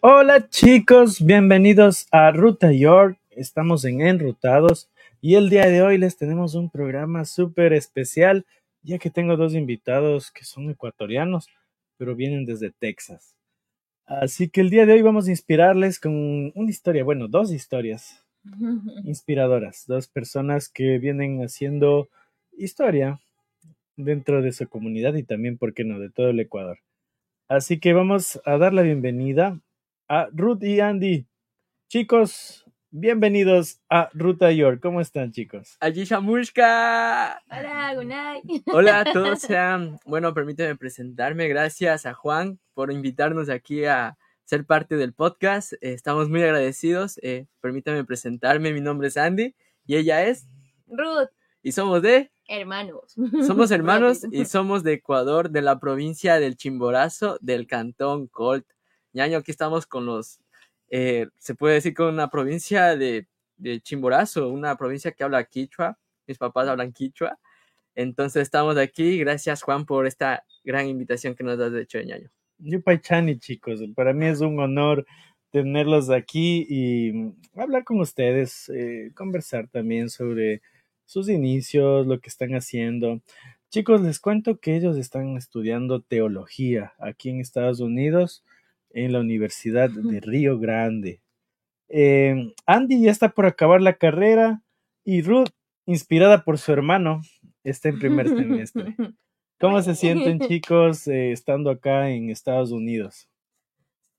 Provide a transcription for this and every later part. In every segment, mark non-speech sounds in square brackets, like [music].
Hola chicos, bienvenidos a Ruta York. Estamos en Enrutados y el día de hoy les tenemos un programa súper especial, ya que tengo dos invitados que son ecuatorianos, pero vienen desde Texas. Así que el día de hoy vamos a inspirarles con una historia, bueno, dos historias [laughs] inspiradoras, dos personas que vienen haciendo historia dentro de su comunidad y también, ¿por qué no?, de todo el Ecuador. Así que vamos a dar la bienvenida a Ruth y Andy. Chicos, bienvenidos a Ruta York. ¿Cómo están, chicos? Allí Shamushka. Hola, Gunay. Hola a [laughs] todos. Sean, bueno, permíteme presentarme. Gracias a Juan por invitarnos aquí a ser parte del podcast. Eh, estamos muy agradecidos. Eh, permítame presentarme. Mi nombre es Andy y ella es. Ruth, Y somos de. hermanos. Somos hermanos y [laughs] somos de Ecuador, de la provincia del Chimborazo, del cantón Colt. Ñaño, aquí estamos con los. Eh, se puede decir con una provincia de, de Chimborazo, una provincia que habla quichua. Mis papás hablan quichua. Entonces estamos aquí. Gracias, Juan, por esta gran invitación que nos has hecho, Ñaño. Yupaychani, chicos. Para mí es un honor tenerlos aquí y mm, hablar con ustedes, eh, conversar también sobre sus inicios, lo que están haciendo. Chicos, les cuento que ellos están estudiando teología aquí en Estados Unidos, en la Universidad de Río Grande. Eh, Andy ya está por acabar la carrera y Ruth, inspirada por su hermano, está en primer semestre. [laughs] ¿Cómo se sienten, chicos, eh, estando acá en Estados Unidos?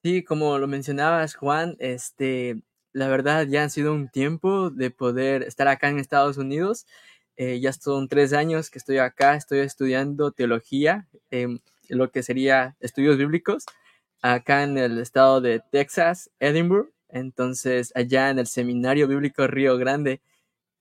Sí, como lo mencionabas, Juan, este, la verdad ya han sido un tiempo de poder estar acá en Estados Unidos. Eh, ya son tres años que estoy acá, estoy estudiando teología, em, lo que sería estudios bíblicos, acá en el estado de Texas, Edinburgh. Entonces, allá en el Seminario Bíblico Río Grande,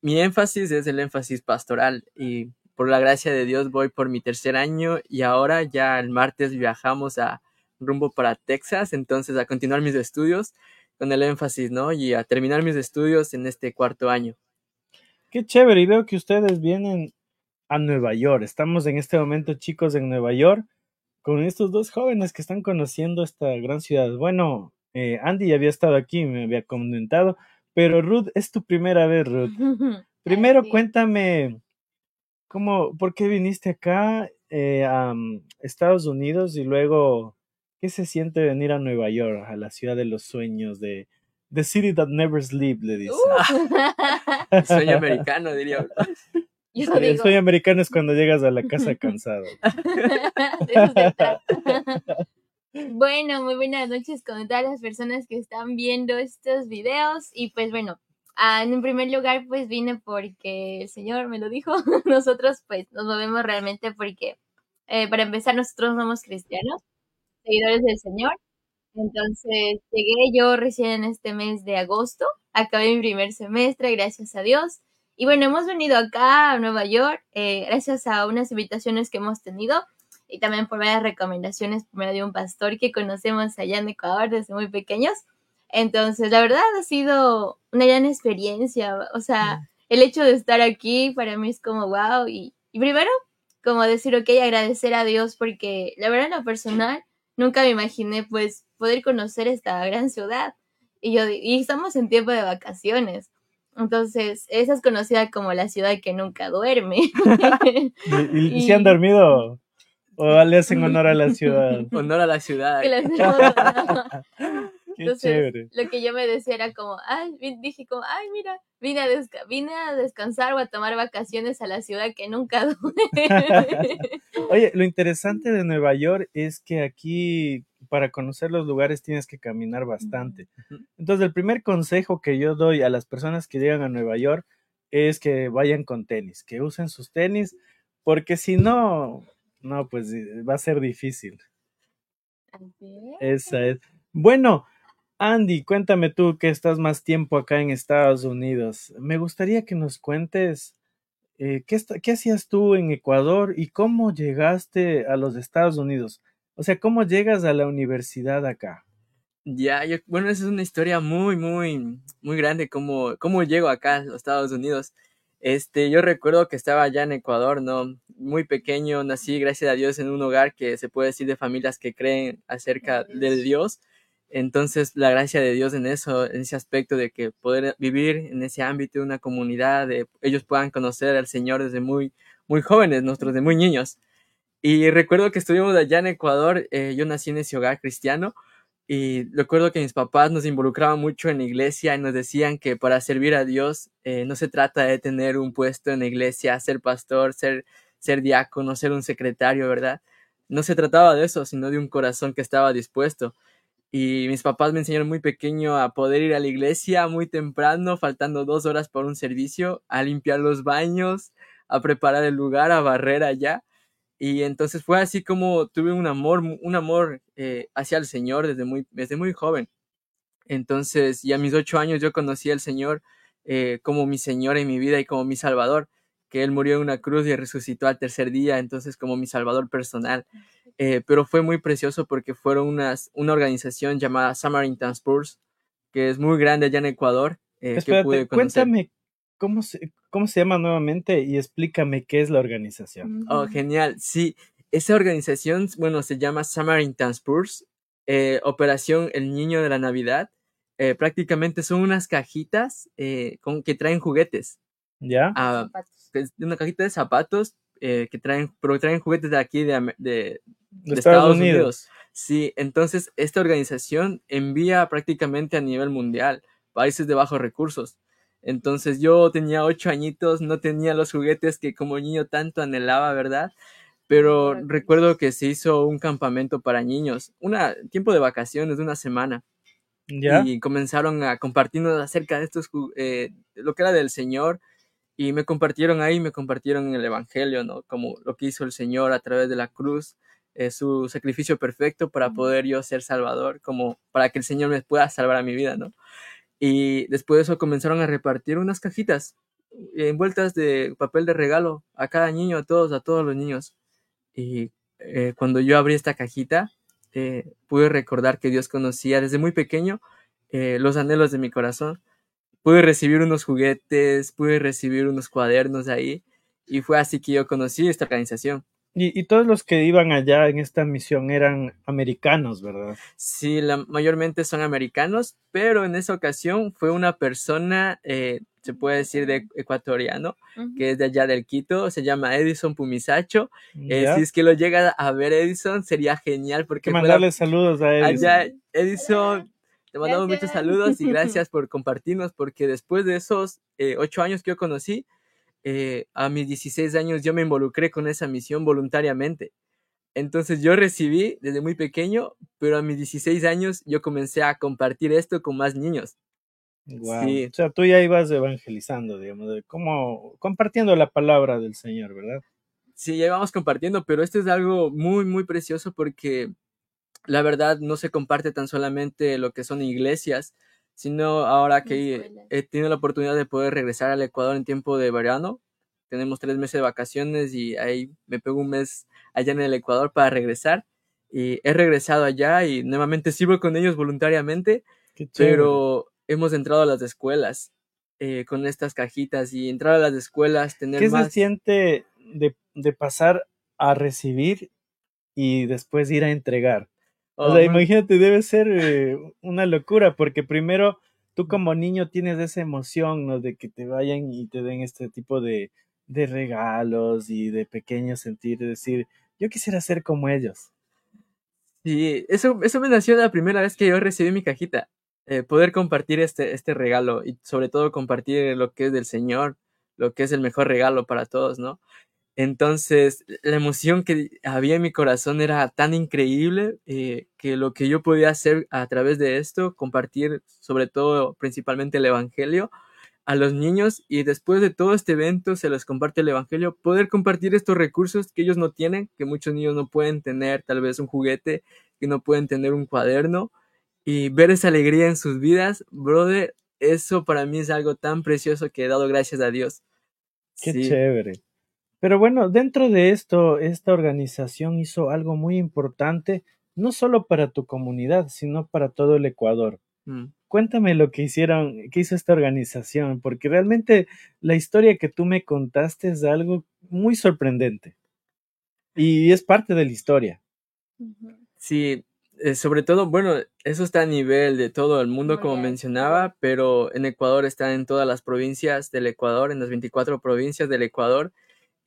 mi énfasis es el énfasis pastoral y por la gracia de Dios voy por mi tercer año y ahora ya el martes viajamos a rumbo para Texas, entonces a continuar mis estudios con el énfasis, ¿no? Y a terminar mis estudios en este cuarto año. Qué chévere, y veo que ustedes vienen a Nueva York. Estamos en este momento, chicos, en Nueva York, con estos dos jóvenes que están conociendo esta gran ciudad. Bueno, eh, Andy ya había estado aquí, me había comentado, pero Ruth, es tu primera vez, Ruth. [laughs] Primero, sí. cuéntame, ¿cómo, por qué viniste acá eh, a mm, Estados Unidos y luego, qué se siente venir a Nueva York, a la ciudad de los sueños, de The City That Never Sleep, le dicen. [laughs] Sueño americano, diría. [laughs] Yo digo, sueño americano es cuando llegas a la casa cansado. [laughs] Bueno, muy buenas noches con todas las personas que están viendo estos videos. Y pues bueno, ah, en primer lugar pues vine porque el Señor me lo dijo, [laughs] nosotros pues nos movemos realmente porque eh, para empezar nosotros somos cristianos, seguidores del Señor, entonces llegué yo recién en este mes de agosto, acabé mi primer semestre, gracias a Dios. Y bueno, hemos venido acá a Nueva York eh, gracias a unas invitaciones que hemos tenido y también por varias recomendaciones, primero de un pastor que conocemos allá en Ecuador desde muy pequeños. Entonces, la verdad ha sido una gran experiencia. O sea, el hecho de estar aquí para mí es como wow. Y, y primero, como decir, ok, agradecer a Dios porque la verdad en lo personal nunca me imaginé pues poder conocer esta gran ciudad. Y yo y estamos en tiempo de vacaciones. Entonces, esa es conocida como la ciudad que nunca duerme. [laughs] ¿Y, y- y si han dormido? ¿O le hacen honor a la ciudad? [laughs] Honor a la ciudad. [laughs] Entonces, chévere. lo que yo me decía era como, ay, dije como, ay, mira, vine a, desca- vine a descansar o a tomar vacaciones a la ciudad que nunca duerme. Oye, lo interesante de Nueva York es que aquí para conocer los lugares tienes que caminar bastante. Entonces, el primer consejo que yo doy a las personas que llegan a Nueva York es que vayan con tenis, que usen sus tenis, porque si no, no, pues eh, va a ser difícil. Esa es. Bueno, Andy, cuéntame tú que estás más tiempo acá en Estados Unidos. Me gustaría que nos cuentes eh, ¿qué, qué hacías tú en Ecuador y cómo llegaste a los Estados Unidos? O sea, ¿cómo llegas a la universidad acá? Ya, yo, bueno, esa es una historia muy, muy, muy grande, cómo, cómo llego acá a los Estados Unidos. Este, yo recuerdo que estaba allá en Ecuador, ¿no? Muy pequeño, nací, gracias a Dios, en un hogar que se puede decir de familias que creen acerca del Dios. Entonces, la gracia de Dios en eso, en ese aspecto de que poder vivir en ese ámbito de una comunidad, de ellos puedan conocer al Señor desde muy, muy jóvenes, nosotros de muy niños. Y recuerdo que estuvimos allá en Ecuador, eh, yo nací en ese hogar cristiano y recuerdo que mis papás nos involucraban mucho en la iglesia y nos decían que para servir a Dios eh, no se trata de tener un puesto en la iglesia, ser pastor, ser, ser diácono, ser un secretario, ¿verdad? No se trataba de eso, sino de un corazón que estaba dispuesto. Y mis papás me enseñaron muy pequeño a poder ir a la iglesia muy temprano, faltando dos horas por un servicio, a limpiar los baños, a preparar el lugar, a barrer allá. Y entonces fue así como tuve un amor, un amor eh, hacia el Señor desde muy, desde muy joven. Entonces, ya a mis ocho años yo conocí al Señor eh, como mi Señor en mi vida y como mi Salvador, que Él murió en una cruz y resucitó al tercer día, entonces como mi Salvador personal. Eh, pero fue muy precioso porque fueron unas, una organización llamada Samaritan Spurs, que es muy grande allá en Ecuador, eh, que Espérate, pude conocer. cuéntame cómo se, cómo se llama nuevamente y explícame qué es la organización. Oh, genial. Sí, esa organización, bueno, se llama Samaritan Spurs, eh, Operación El Niño de la Navidad. Eh, prácticamente son unas cajitas eh, con, que traen juguetes. ¿Ya? Ah, una cajita de zapatos eh, que traen, pero traen juguetes de aquí, de, Estados Unidos. Sí, entonces esta organización envía prácticamente a nivel mundial países de bajos recursos. Entonces yo tenía ocho añitos, no tenía los juguetes que como niño tanto anhelaba, ¿verdad? Pero recuerdo que se hizo un campamento para niños, un tiempo de vacaciones de una semana, ¿Ya? y comenzaron a compartirnos acerca de estos, eh, lo que era del Señor, y me compartieron ahí, me compartieron el Evangelio, ¿no? Como lo que hizo el Señor a través de la cruz, eh, su sacrificio perfecto para poder yo ser salvador, como para que el Señor me pueda salvar a mi vida, ¿no? Y después de eso comenzaron a repartir unas cajitas envueltas de papel de regalo a cada niño, a todos, a todos los niños. Y eh, cuando yo abrí esta cajita, eh, pude recordar que Dios conocía desde muy pequeño eh, los anhelos de mi corazón. Pude recibir unos juguetes, pude recibir unos cuadernos ahí, y fue así que yo conocí esta organización. Y, y todos los que iban allá en esta misión eran americanos, ¿verdad? Sí, la, mayormente son americanos, pero en esa ocasión fue una persona, eh, se puede decir, de ecuatoriano, Ujú. que es de allá del Quito, se llama Edison Pumisacho. Eh, si es que lo llega a ver Edison, sería genial porque mandarle saludos a él. allá, Edison, te mandamos muchos Gracias. saludos y [laughs] gracias por compartirnos, porque después de esos eh, ocho años que yo conocí, eh, a mis 16 años yo me involucré con esa misión voluntariamente. Entonces yo recibí desde muy pequeño, pero a mis 16 años yo comencé a compartir esto con más niños. Sí. O sea, tú ya ibas evangelizando, digamos, de cómo, compartiendo la palabra del Señor, ¿verdad? Sí, ya íbamos compartiendo, pero esto es algo muy, muy precioso porque la verdad no se comparte tan solamente lo que son iglesias, sino ahora que he tenido la oportunidad de poder regresar al Ecuador en tiempo de verano. Tenemos tres meses de vacaciones y ahí me pego un mes allá en el Ecuador para regresar. Y he regresado allá y nuevamente sirvo con ellos voluntariamente, pero hemos entrado a las escuelas eh, con estas cajitas y entrar a las escuelas, tener ¿Qué se más... siente de, de pasar a recibir y después ir a entregar? O Oh, sea, muy- imagínate, debe ser eh, una locura, porque primero tú como niño tienes esa emoción, ¿no? De que te vayan y te den este tipo de, de regalos y de pequeños sentir, de decir, yo quisiera ser como ellos. Sí, eso, eso me nació la primera vez que yo recibí mi cajita. eh, poder compartir este, este regalo y sobre todo compartir lo que es del Señor, lo que es el mejor regalo para todos, ¿no? Entonces, la emoción que había en mi corazón era tan increíble eh, que lo que yo podía hacer a través de esto, compartir sobre todo, principalmente el Evangelio a los niños y después de todo este evento se les comparte el Evangelio, poder compartir estos recursos que ellos no tienen, que muchos niños no pueden tener, tal vez un juguete, que no pueden tener un cuaderno y ver esa alegría en sus vidas, brother, eso para mí es algo tan precioso que he dado gracias a Dios. Qué Sí, chévere. Pero bueno, dentro de esto, esta organización hizo algo muy importante, no solo para tu comunidad, sino para todo el Ecuador. mm, Cuéntame lo que hicieron, que hizo esta organización, porque realmente la historia que tú me contaste es algo muy sorprendente. Y es parte de la historia. Sí, eh, sobre todo, bueno, eso está a nivel de todo el mundo, como mencionaba, pero en Ecuador está en todas las provincias del Ecuador, en las 24 provincias del Ecuador,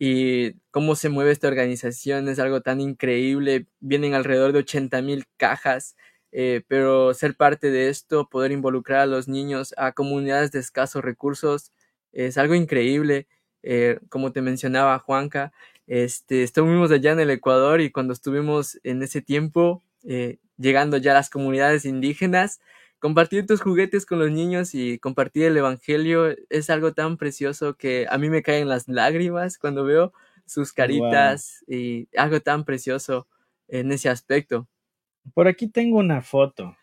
y cómo se mueve esta organización es algo tan increíble. Vienen alrededor de 80 mil cajas, eh, pero ser parte de esto, poder involucrar a los niños, a comunidades de escasos recursos, es algo increíble. Eh, como te mencionaba Juanca, este, estuvimos allá en el Ecuador y cuando estuvimos en ese tiempo, eh, llegando ya a las comunidades indígenas, compartir tus juguetes con los niños y compartir el Evangelio es algo tan precioso que a mí me caen las lágrimas cuando veo sus caritas y algo tan precioso en ese aspecto. Por aquí tengo una foto.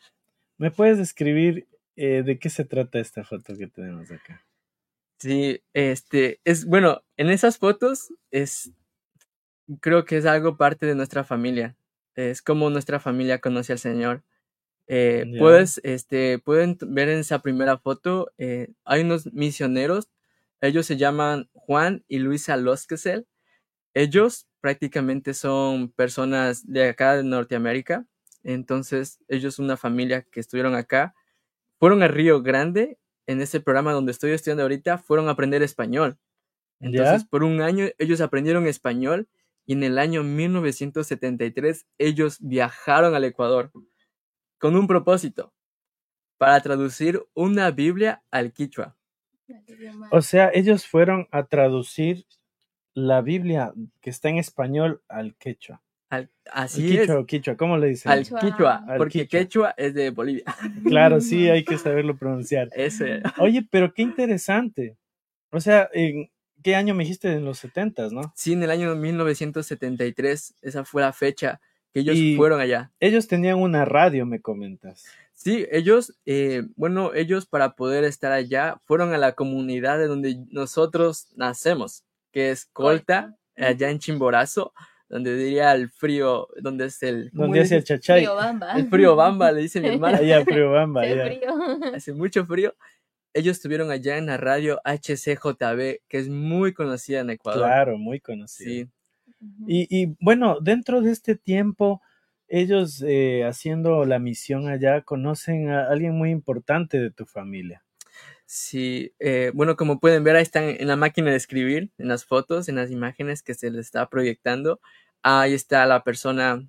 ¿Me puedes describir eh, de qué se trata esta foto que tenemos acá? Sí, este, es, bueno, en esas fotos es, creo que es algo parte de nuestra familia. Es como nuestra familia conoce al Señor. Eh, puedes, este, pueden ver en esa primera foto, eh, hay unos misioneros, ellos se llaman Juan y Luisa Losquesel. Ellos prácticamente son personas de acá de Norteamérica. Entonces, ellos, una familia que estuvieron acá, fueron a Río Grande, en ese programa donde estoy estudiando ahorita, fueron a aprender español. Entonces, por un año ellos aprendieron español y en el año 1973 ellos viajaron al Ecuador con un propósito, para traducir una Biblia al quichua. Al. O sea, ellos fueron a traducir la Biblia que está en español al quechua. Al- Al así quichua es, o quichua, ¿cómo le dicen? al Quichua. quichua, Al porque quichua. quechua es de Bolivia. [laughs] Claro, sí, hay que saberlo pronunciar. Ese, Oye, pero qué interesante. O sea, ¿en qué año me dijiste? En los setentas, ¿no? sí, en el año 1973, esa fue la fecha que ellos Y- fueron allá. Ellos tenían una radio, me comentas. Sí, ellos, eh, bueno, ellos para poder estar allá fueron a la comunidad de donde nosotros nacemos, que es Colta, allá en Chimborazo, donde diría el frío, donde es el... ¿cómo Donde hace el chachay. Riobamba. El frío bamba, le dice mi [laughs] hermana. Allá, Priobamba, Hace allá. frío. Hace mucho frío. Ellos estuvieron allá en la radio HCJB, que es muy conocida en Ecuador. Claro, muy conocido. Sí, Y, y, bueno, dentro de este tiempo, ellos eh, haciendo la misión allá conocen a alguien muy importante de tu familia. sí. eh, bueno, como pueden ver, ahí están en la máquina de escribir, en las fotos, en las imágenes que se les está proyectando. Ahí está la persona,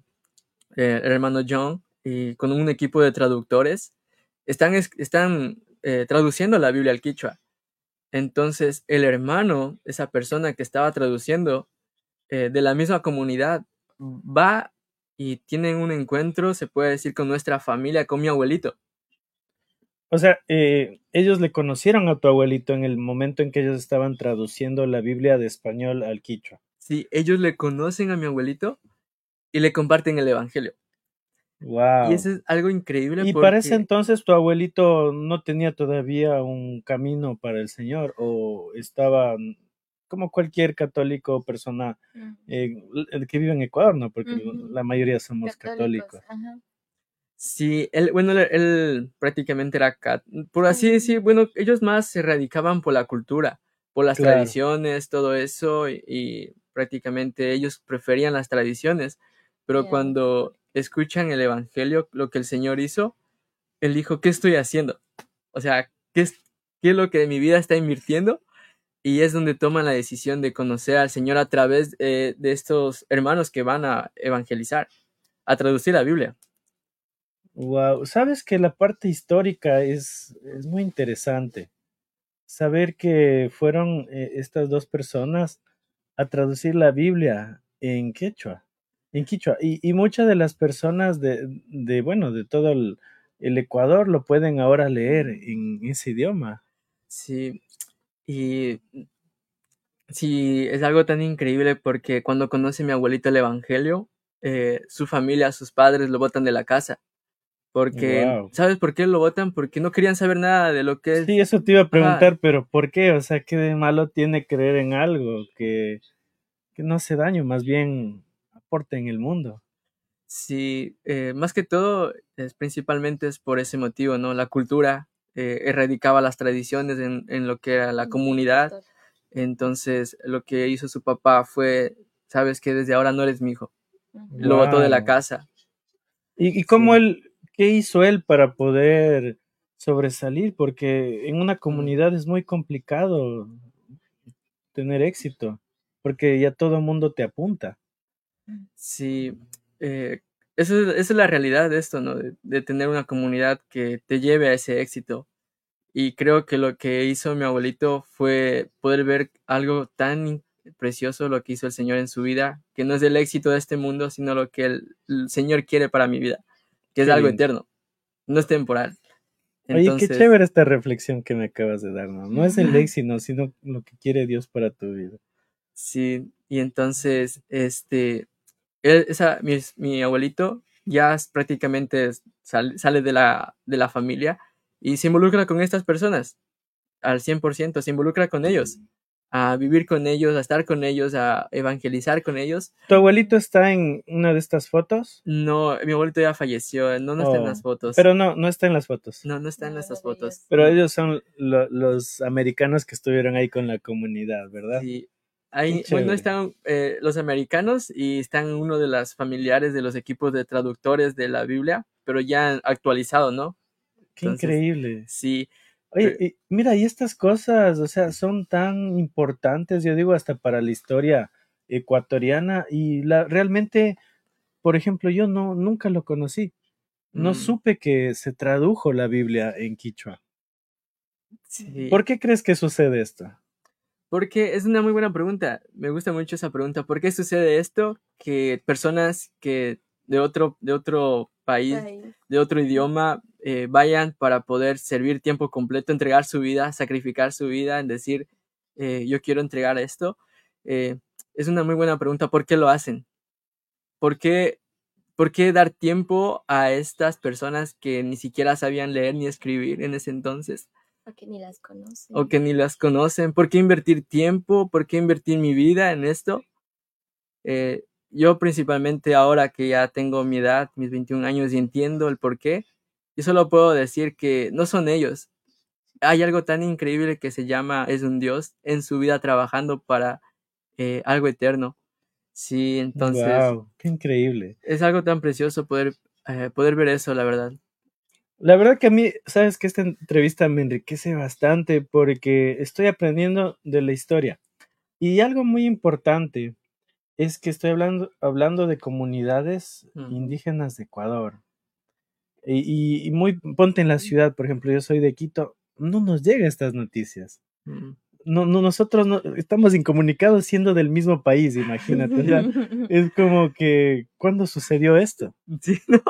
eh, el hermano John, y con un equipo de traductores. Están, es- están eh, traduciendo la Biblia al quichua. Entonces, el hermano, esa persona que estaba traduciendo eh, de la misma comunidad, va y tienen un encuentro, se puede decir, con nuestra familia, con mi abuelito. O sea, eh, ellos le conocieron a tu abuelito en el momento en que ellos estaban traduciendo la Biblia de español al quichua. Sí, ellos le conocen a mi abuelito y le comparten el evangelio. Wow. Y eso es algo increíble Y porque para ese entonces tu abuelito no tenía todavía un camino para el Señor o estaba como cualquier católico o persona eh, el que vive en Ecuador, ¿no? Porque la mayoría somos católicos. Ajá. sí, él, bueno, él, él prácticamente era, cat- por así decir, bueno, ellos más se radicaban por la cultura, por las Claro. tradiciones, todo eso, y, y prácticamente ellos preferían las tradiciones, pero cuando escuchan el evangelio, lo que el Señor hizo, él dijo, ¿qué estoy haciendo? O sea, ¿qué es, qué es lo que mi vida está invirtiendo? Y es donde toman la decisión de conocer al Señor a través eh, de estos hermanos que van a evangelizar, a traducir la Biblia. Wow, sabes que la parte histórica es, es muy interesante. Saber que fueron eh, estas dos personas a traducir la Biblia en quechua, en quichua. Y, y muchas de las personas de, de bueno, de todo el, el Ecuador lo pueden ahora leer en ese idioma. Sí, y sí, es algo tan increíble porque cuando conoce mi abuelito el Evangelio, eh, su familia, sus padres lo botan de la casa Porque, Wow. ¿sabes por qué lo votan? Porque no querían saber nada de lo que es. Sí, eso te iba a preguntar, pero ¿por qué? O sea, ¿qué de malo tiene creer en algo que, que no hace daño, más bien aporta en el mundo? Sí, eh, más que todo, es, principalmente es por ese motivo, ¿no? La cultura eh, erradicaba las tradiciones en, en lo que era la comunidad. Entonces, lo que hizo su papá fue, sabes que desde ahora no eres mi hijo. Lo botó de la casa. ¿Y, y cómo Sí. él, qué hizo él para poder sobresalir? Porque en una comunidad es muy complicado tener éxito, porque ya todo el mundo te apunta. Sí, eh, esa es la realidad de esto, ¿no? De, de tener una comunidad que te lleve a ese éxito. Y creo que lo que hizo mi abuelito fue poder ver algo tan precioso, lo que hizo el Señor en su vida, que no es el éxito de este mundo, sino lo que el, el Señor quiere para mi vida, que es Qué algo lindo. eterno, no es temporal. Oye, qué Entonces, chévere esta reflexión que me acabas de dar, ¿no? No es el éxito, sino lo que quiere Dios para tu vida. Sí, y entonces, este, él- esa, mi, mi abuelito ya es prácticamente sal- sale de la, de la familia y se involucra con estas personas al 100%, se involucra con ellos, a vivir con ellos, a estar con ellos, a evangelizar con ellos. ¿Tu abuelito está en una de estas fotos? No, mi abuelito ya falleció, no, no está en Oh, las fotos. Pero no, no está en las fotos. no, no está en No, estas fotos. Pero ellos son lo- los americanos que estuvieron ahí con la comunidad, ¿verdad? Sí. Ahí, bueno, están eh, los americanos y están uno de las familiares de los equipos de traductores de la Biblia, pero ya actualizado, ¿no? Qué entonces, increíble. Sí, Oye, y mira, y estas cosas, o sea, son tan importantes, yo digo, hasta para la historia ecuatoriana y la realmente, por ejemplo, yo no nunca lo conocí. No mm, supe que se tradujo la Biblia en quichua. sí. ¿Por qué crees que sucede esto? Porque es una muy buena pregunta. Me gusta mucho esa pregunta. ¿Por qué sucede esto? Que personas que de otro, de otro país, Ay, de otro idioma, eh, vayan para poder servir tiempo completo, entregar su vida, sacrificar su vida, en decir, eh, yo quiero entregar esto. Eh, es una muy buena pregunta. ¿Por qué lo hacen? ¿Por qué, ¿Por qué dar tiempo a estas personas que ni siquiera sabían leer ni escribir en ese entonces? Porque ni las conocen. o que ni las conocen. ¿Por qué invertir tiempo? ¿Por qué invertir mi vida en esto? Eh, yo principalmente ahora que ya tengo mi edad, mis 21 años y entiendo el por qué, yo solo puedo decir que no son ellos. Hay algo tan increíble que se llama es un Dios en su vida trabajando para eh, algo eterno. Sí, entonces Wow, qué increíble. es algo tan precioso poder, eh, poder ver eso, la verdad. La verdad que a mí, sabes que esta entrevista me enriquece bastante porque estoy aprendiendo de la historia. Y algo muy importante es que estoy hablando, hablando de comunidades Ujú. indígenas de Ecuador. Y, y- y muy, ponte en la ciudad, por ejemplo, yo soy de Quito, no nos llegan estas noticias. Mm. No, no, nosotros no, estamos incomunicados siendo del mismo país, imagínate. o sea, [laughs] es como que, ¿cuándo sucedió esto? Sí, [laughs] ¿no?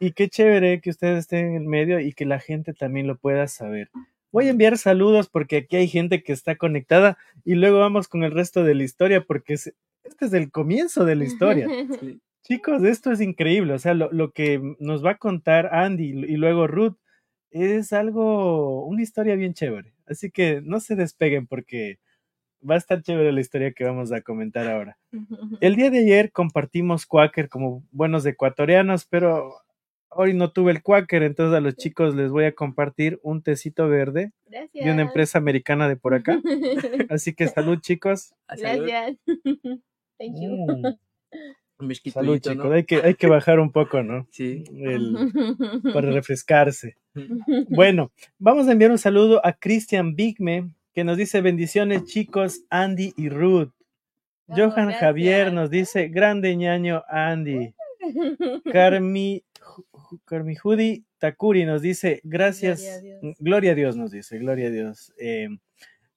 Y qué chévere que ustedes estén en el medio y que la gente también lo pueda saber. Voy a enviar saludos porque aquí hay gente que está conectada y luego vamos con el resto de la historia porque es- este es el comienzo de la historia. [laughs] Sí. Chicos, esto es increíble. O sea, lo, lo que nos va a contar Andy y luego Ruth es algo, una historia bien chévere. Así que no se despeguen porque va a estar chévere la historia que vamos a comentar ahora. [laughs] El día de ayer compartimos Quaker como buenos ecuatorianos, pero hoy no tuve el Quaker, entonces a los chicos les voy a compartir un tecito verde Gracias. de una empresa americana de por acá. [laughs] Así que salud, chicos. Ah, salud. Gracias. [laughs] Thank you. Mm, [laughs] salud, chicos. ¿no? Hay que, hay que bajar un poco, ¿no? Sí. El- para refrescarse. Bueno, vamos a enviar un saludo a Cristian Bigme, que nos dice bendiciones, chicos, Andy y Ruth. Oh, Johan gracias. Javier nos dice, grande ñaño Andy. Carmi, Ju- Carmi Judi Takuri nos dice, gracias, Gloria a Dios. gloria a Dios nos dice, gloria a Dios. Eh,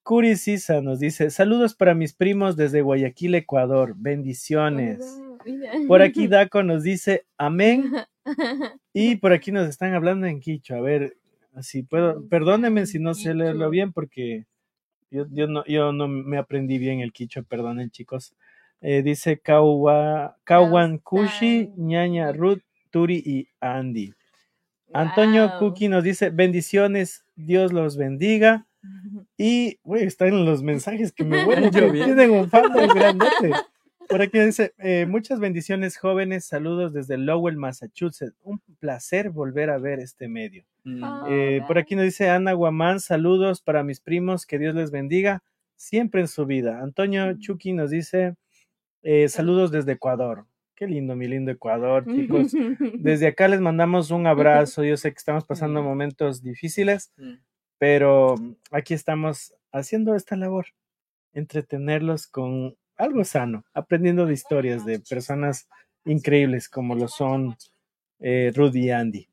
Curi Sisa nos dice, saludos para mis primos desde Guayaquil, Ecuador, bendiciones. Por aquí [laughs] Daco nos dice, amén. Y [laughs] por aquí nos están hablando en quicho. A ver, si puedo, perdónenme si no sé leerlo bien porque yo, yo, no, yo no me aprendí bien el quicho, perdonen chicos. Eh, dice Kawa, Kawan Kushi. Ñaña Ruth, Turi y Andy. Antonio Wow. Cookie nos dice bendiciones, Dios los bendiga. [laughs] Y, güey, están los mensajes que me vuelven. Tienen un fandom grandote. [laughs] Por aquí dice, eh, muchas bendiciones jóvenes, saludos desde Lowell, Massachusetts. Un placer volver a ver este medio. Mm, Ah. Eh, por aquí nos dice Ana Guamán, saludos para mis primos, que Dios les bendiga siempre en su vida. Antonio Chucky nos dice, eh, saludos desde Ecuador. Qué lindo, mi lindo Ecuador, chicos. [laughs] Desde acá les mandamos un abrazo. Yo sé que estamos pasando momentos difíciles, mm. pero aquí estamos haciendo esta labor, entretenerlos con algo sano, aprendiendo de historias de personas increíbles como lo son eh, Rudy y Andy.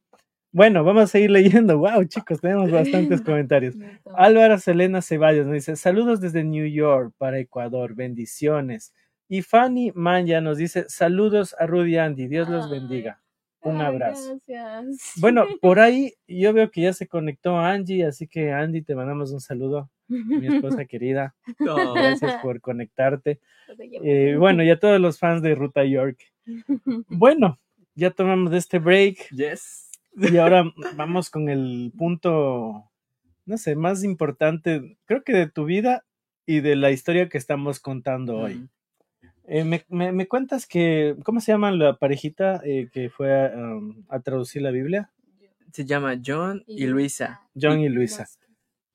Bueno, vamos a seguir leyendo. Wow, chicos, tenemos bastantes [laughs] comentarios. Álvaro Selena Ceballos nos dice: Saludos desde New York para Ecuador, bendiciones. Y Fanny Manya nos dice: Saludos a Rudy y Andy, Dios los bendiga. Un abrazo. Gracias. Bueno, [laughs] por ahí yo veo que ya se conectó Angie, así que Andy, te mandamos un saludo, mi esposa [laughs] querida. No. Gracias por conectarte. Eh, bueno, y a todos los fans de Ruta York. [laughs] Bueno, ya tomamos este break Yes. y ahora vamos con el punto, no sé, más importante, creo que de tu vida y de la historia que estamos contando hoy. Eh, me, me- me cuentas que, ¿cómo se llama la parejita eh, que fue a, um, a traducir la Biblia? Se llama John y Luisa. John y Luisa.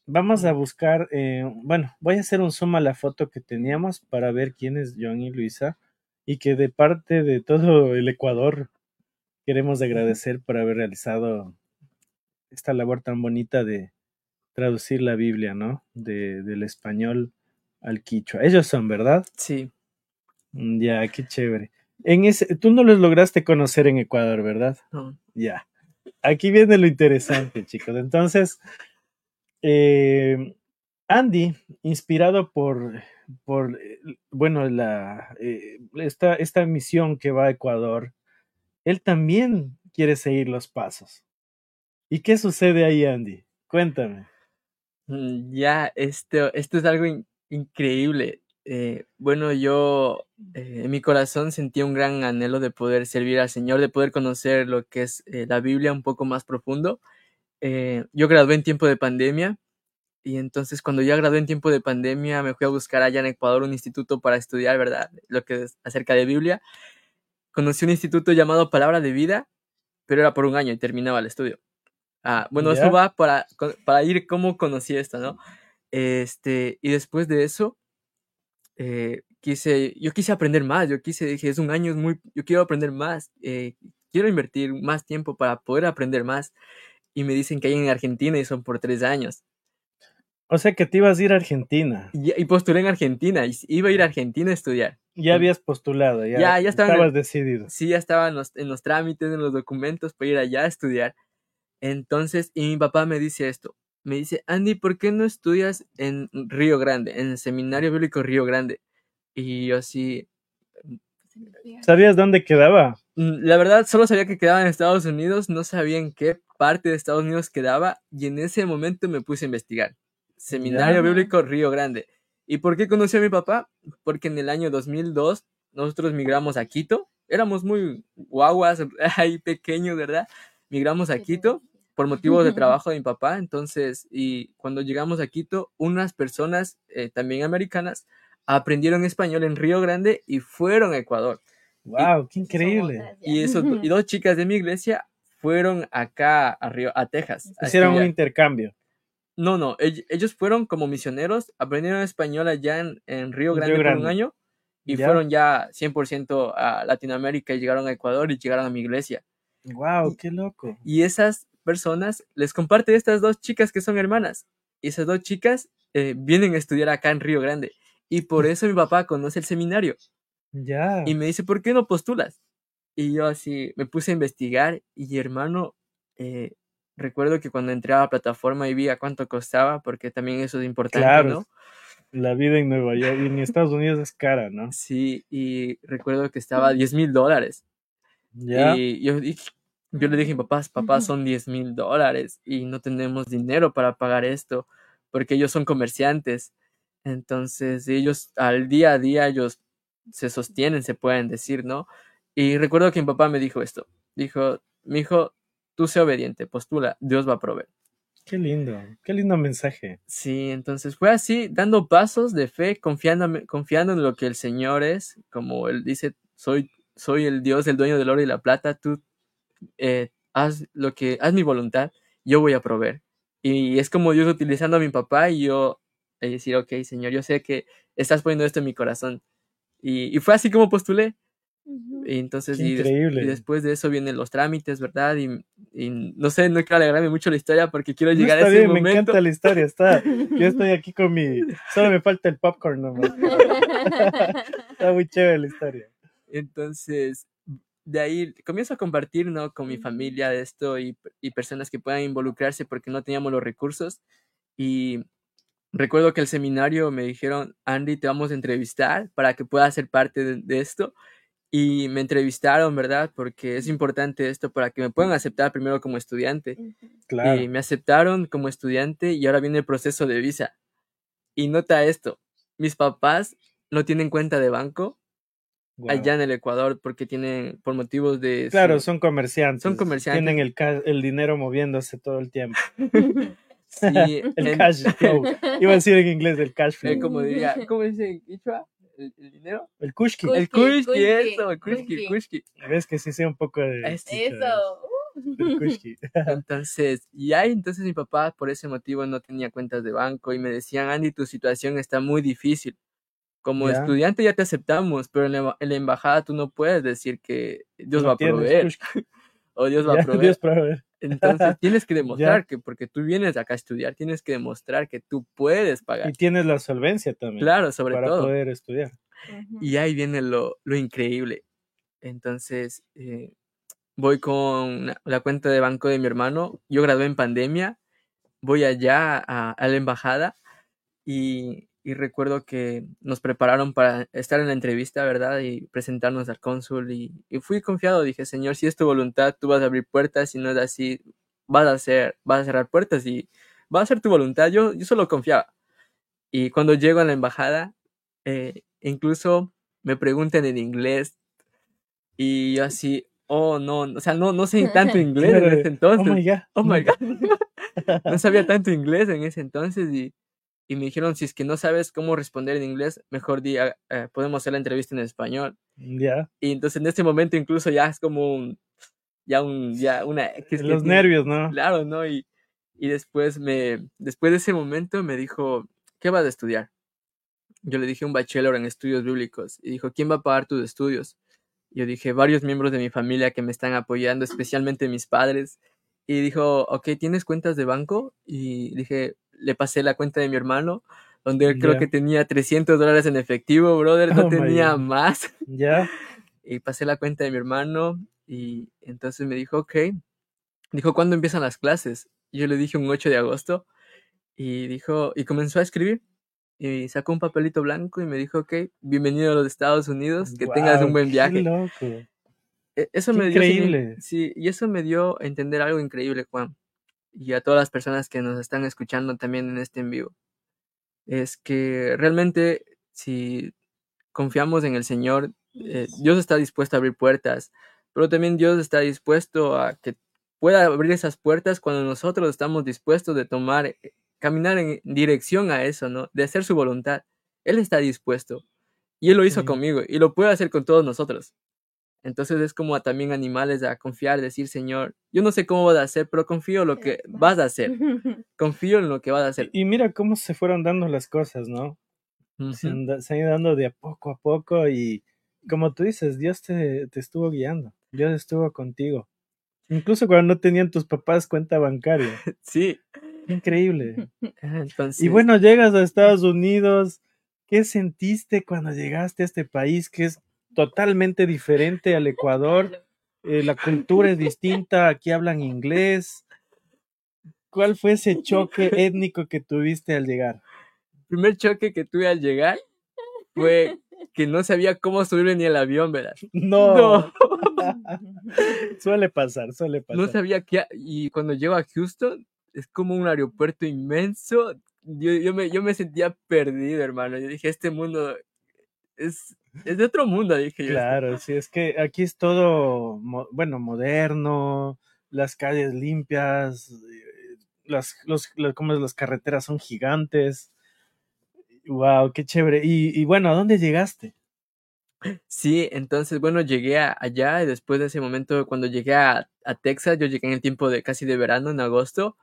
Vamos a buscar, eh, bueno, voy a hacer un zoom a la foto que teníamos para ver quién es John y Luisa y que de parte de todo el Ecuador queremos agradecer por haber realizado esta labor tan bonita de traducir la Biblia, ¿no? De, del español al quichua. Ellos son, ¿verdad? Sí. Mm, Ya, qué chévere. En ese, tú no los lograste conocer en Ecuador, ¿verdad? No. Ya. Aquí viene lo interesante, [laughs] chicos. Entonces, eh, Andy, inspirado por, por eh, bueno, la, eh, esta, esta misión que va a Ecuador, él también quiere seguir los pasos. ¿Y qué sucede ahí, Andy? Cuéntame. Mm, Ya, esto, esto es algo in- increíble. Eh, bueno, yo eh, en mi corazón sentía un gran anhelo de poder servir al Señor, de poder conocer lo que es eh, la Biblia un poco más profundo. Yo gradué en tiempo de pandemia y entonces cuando ya gradué en tiempo de pandemia me fui a buscar allá en Ecuador un instituto para estudiar, ¿verdad? Lo que es acerca de Biblia. Conocí un instituto llamado Palabra de Vida, pero era por un año y terminaba el estudio. Ah, bueno, eso va para, para ir cómo conocí esto, ¿no? Este, y después de eso, eh, quise, yo quise aprender más, yo quise, dije, es un año, es muy, yo quiero aprender más, eh, quiero invertir más tiempo para poder aprender más. Y me dicen que hay en Argentina y son por tres años. O sea que te ibas a ir a Argentina. Y, y postulé en Argentina, y iba a ir a Argentina a estudiar. Ya habías postulado, ya, Ya, ya estaba en estabas decidido. Sí, ya estaba en los, en los trámites, en los documentos para ir allá a estudiar. Entonces, y mi papá me dice esto. Me dice, Andy, ¿por qué no estudias en Río Grande, en el Seminario Bíblico Río Grande? Y yo así, ¿Sabías dónde quedaba? mm, la verdad, solo sabía que quedaba en Estados Unidos, no sabía en qué parte de Estados Unidos quedaba, y en ese momento me puse a investigar. Seminario Ya. Bíblico Río Grande. ¿Y por qué conocí a mi papá? Porque en el año 2002 nosotros migramos a Quito. Éramos muy guaguas, [laughs] ahí pequeños, ¿verdad? Migramos a Quito por motivos de trabajo de mi papá. Entonces, y cuando llegamos a Quito, unas personas eh, también americanas aprendieron español en Río Grande y fueron a Ecuador. ¡Wow! ¡Qué increíble! Y, eso, y dos chicas de mi iglesia fueron acá a, Río, a Texas. a Hicieron un intercambio. No, no, ell- ellos fueron como misioneros, aprendieron español allá en, en Río Grande Río por un año y Ya. fueron ya 100% a Latinoamérica y llegaron a Ecuador y llegaron a mi iglesia. ¡Wow! ¡Qué loco! Y esas personas les comparte estas dos chicas que son hermanas. Y esas dos chicas eh, vienen a estudiar acá en Río Grande. Y por eso mi papá conoce el seminario. Ya. Y me dice, ¿por qué no postulas? Y yo así me puse a investigar y hermano, eh, recuerdo que cuando entré a la plataforma y vi a cuánto costaba, porque también eso es importante, Claro. ¿no? La vida en Nueva York y en Estados Unidos es cara, ¿no? Sí, y recuerdo que estaba a 10 mil dólares. Ya. Y yo, dije- yo le dije, papás, papás, son 10 mil dólares y no tenemos dinero para pagar esto, porque ellos son comerciantes. Entonces, ellos al día a día, ellos se sostienen, se pueden decir, ¿no? Y recuerdo que mi papá me dijo esto. Dijo, mi hijo, tú sé obediente, postula, Dios va a proveer. Qué lindo, qué lindo mensaje. Sí, entonces fue así, dando pasos de fe, confiándome, confiando en lo que el Señor es, como Él dice, soy, soy el Dios, el dueño del oro y la plata, tú eh, haz lo que, haz mi voluntad, yo voy a proveer. Y es como Dios utilizando a mi papá y yo eh, decir, ok, Señor, yo sé que estás poniendo esto en mi corazón. Y, y fue así como postulé. Y entonces, y, des- increíble. y después de eso vienen los trámites, ¿verdad? Y, y no sé, no quiero alegrarme mucho la historia porque quiero No, llegar está a ese bien, me momento. encanta la historia. Está, [laughs] yo estoy aquí con mi. Solo me falta el popcorn nomás. [laughs] Está muy chévere la historia. Entonces, de ahí comienzo a compartir, ¿no? Con mi familia de esto y, y personas que puedan involucrarse porque no teníamos los recursos. Y recuerdo que el seminario me dijeron, Andy, te vamos a entrevistar para que puedas ser parte de, de esto. Y me entrevistaron, ¿verdad? Porque es importante esto para que me puedan aceptar primero como estudiante. Claro. Y me aceptaron como estudiante y ahora viene el proceso de visa. Y nota esto, mis papás no tienen cuenta de banco Wow. allá en el Ecuador porque tienen, por motivos de... Claro, su- son comerciantes. Son comerciantes. Tienen el, ca- el dinero moviéndose todo el tiempo. [laughs] sí, [laughs] El en- cash flow. Iba a decir en inglés el cash eh, flow. como diría, ¿cómo dice en Quichua? ¿El, el dinero? El kushki. El kushki, kushki, eso, el kushki, kushki. kushki. Ves que sí sé un poco de. Es- Eso. del kushki. [laughs] Entonces, y ahí entonces mi papá por ese motivo no tenía cuentas de banco y me decían, Andy, tu situación está muy difícil. Como estudiante ya te aceptamos, pero en la, en la embajada tú no puedes decir que Dios No va a proveer [laughs] o Dios va a [laughs] proveer. Entonces tienes que [laughs] demostrar que porque tú vienes acá a estudiar, tienes que demostrar que tú puedes pagar. Y tienes la solvencia también. Claro, sobre para todo. poder estudiar. Y ahí viene lo, lo increíble. Entonces, eh, voy con la- la cuenta de banco de mi hermano. Yo gradué en pandemia. Voy allá a, a la embajada y, y recuerdo que nos prepararon para estar en la entrevista, ¿verdad? Y presentarnos al cónsul. Y, y fui confiado. Dije, Señor, si es tu voluntad, tú vas a abrir puertas. Si no es así, vas a, hacer, vas a cerrar puertas y va a ser tu voluntad. Yo, yo solo confiaba. Y cuando llego a la embajada, eh, incluso me preguntan en inglés y yo así, oh no, o sea, no, no sé tanto [laughs] inglés en ese entonces. Oh my God. Oh my God. [laughs] [laughs] no sabía tanto inglés en ese entonces y, y me dijeron, si es que no sabes cómo responder en inglés, mejor di, ah, eh, podemos hacer la entrevista en español. Ya. Y entonces en este momento incluso ya es como un, ya un, ya una... que es que Los tiene- nervios, ¿no? Claro, ¿no? Y, y después me, después de ese momento me dijo, ¿qué vas a estudiar? Yo le dije un bachelor en estudios bíblicos y dijo, ¿quién va a pagar tus estudios? Yo dije, varios miembros de mi familia que me están apoyando, especialmente mis padres. Y dijo, ok, ¿tienes cuentas de banco? Y dije, le pasé la cuenta de mi hermano, donde él creo que tenía 300 dólares en efectivo, brother, no Oh tenía más Ya. [laughs] y pasé la cuenta de mi hermano y entonces me dijo, ok, dijo, ¿cuándo empiezan las clases? Y yo le dije un 8 de agosto y dijo, y comenzó a escribir y sacó un papelito blanco y me dijo, ok, bienvenido a los Estados Unidos, que tengas un buen qué viaje. loco. E- Eso qué me dio, increíble. sí, y eso me dio a entender algo increíble, Juan, y a todas las personas que nos están escuchando también en este en vivo. Es que realmente si confiamos en el Señor, eh, Dios está dispuesto a abrir puertas, pero también Dios está dispuesto a que pueda abrir esas puertas cuando nosotros estamos dispuestos de tomar, eh, caminar en dirección a eso, ¿no? De hacer su voluntad. Él está dispuesto. Y Él lo hizo Sí. conmigo y lo puede hacer con todos nosotros. Entonces es como a también animales a confiar, decir, Señor, yo no sé cómo vas a hacer, pero confío en lo que vas a hacer. [laughs] Confío en lo que vas a hacer. Y mira cómo se fueron dando las cosas, ¿no? Se, Ujú. anda- se han ido dando de a poco a poco y como tú dices, Dios te, te estuvo guiando, Dios estuvo contigo. Incluso cuando no tenían tus papás cuenta bancaria. [laughs] Sí. Increíble. [laughs] Entonces, Y bueno, llegas a Estados Unidos. ¿Qué sentiste cuando llegaste a este país que es totalmente diferente al Ecuador? Eh, la cultura es distinta, aquí hablan inglés. ¿Cuál fue ese choque étnico que tuviste al llegar? el primer choque que tuve al llegar fue que no sabía cómo subirme ni el avión, ¿verdad? No, [laughs] No. [laughs] suele pasar, suele pasar. No sabía qué. Y cuando llego a Houston, es como un aeropuerto inmenso. Yo, yo, me, yo me sentía perdido, hermano. Yo dije, este mundo es, es de otro mundo, dije yo. Claro, sí, es que aquí es todo, bueno, moderno, las calles limpias, eh, las, los, lo- ¿cómo es? las carreteras son gigantes. Wow, qué chévere. Y, y bueno, ¿a dónde llegaste? Sí, entonces, bueno, llegué a- allá y después de ese momento, cuando llegué a, a Texas, yo llegué en el tiempo de casi de verano, en agosto,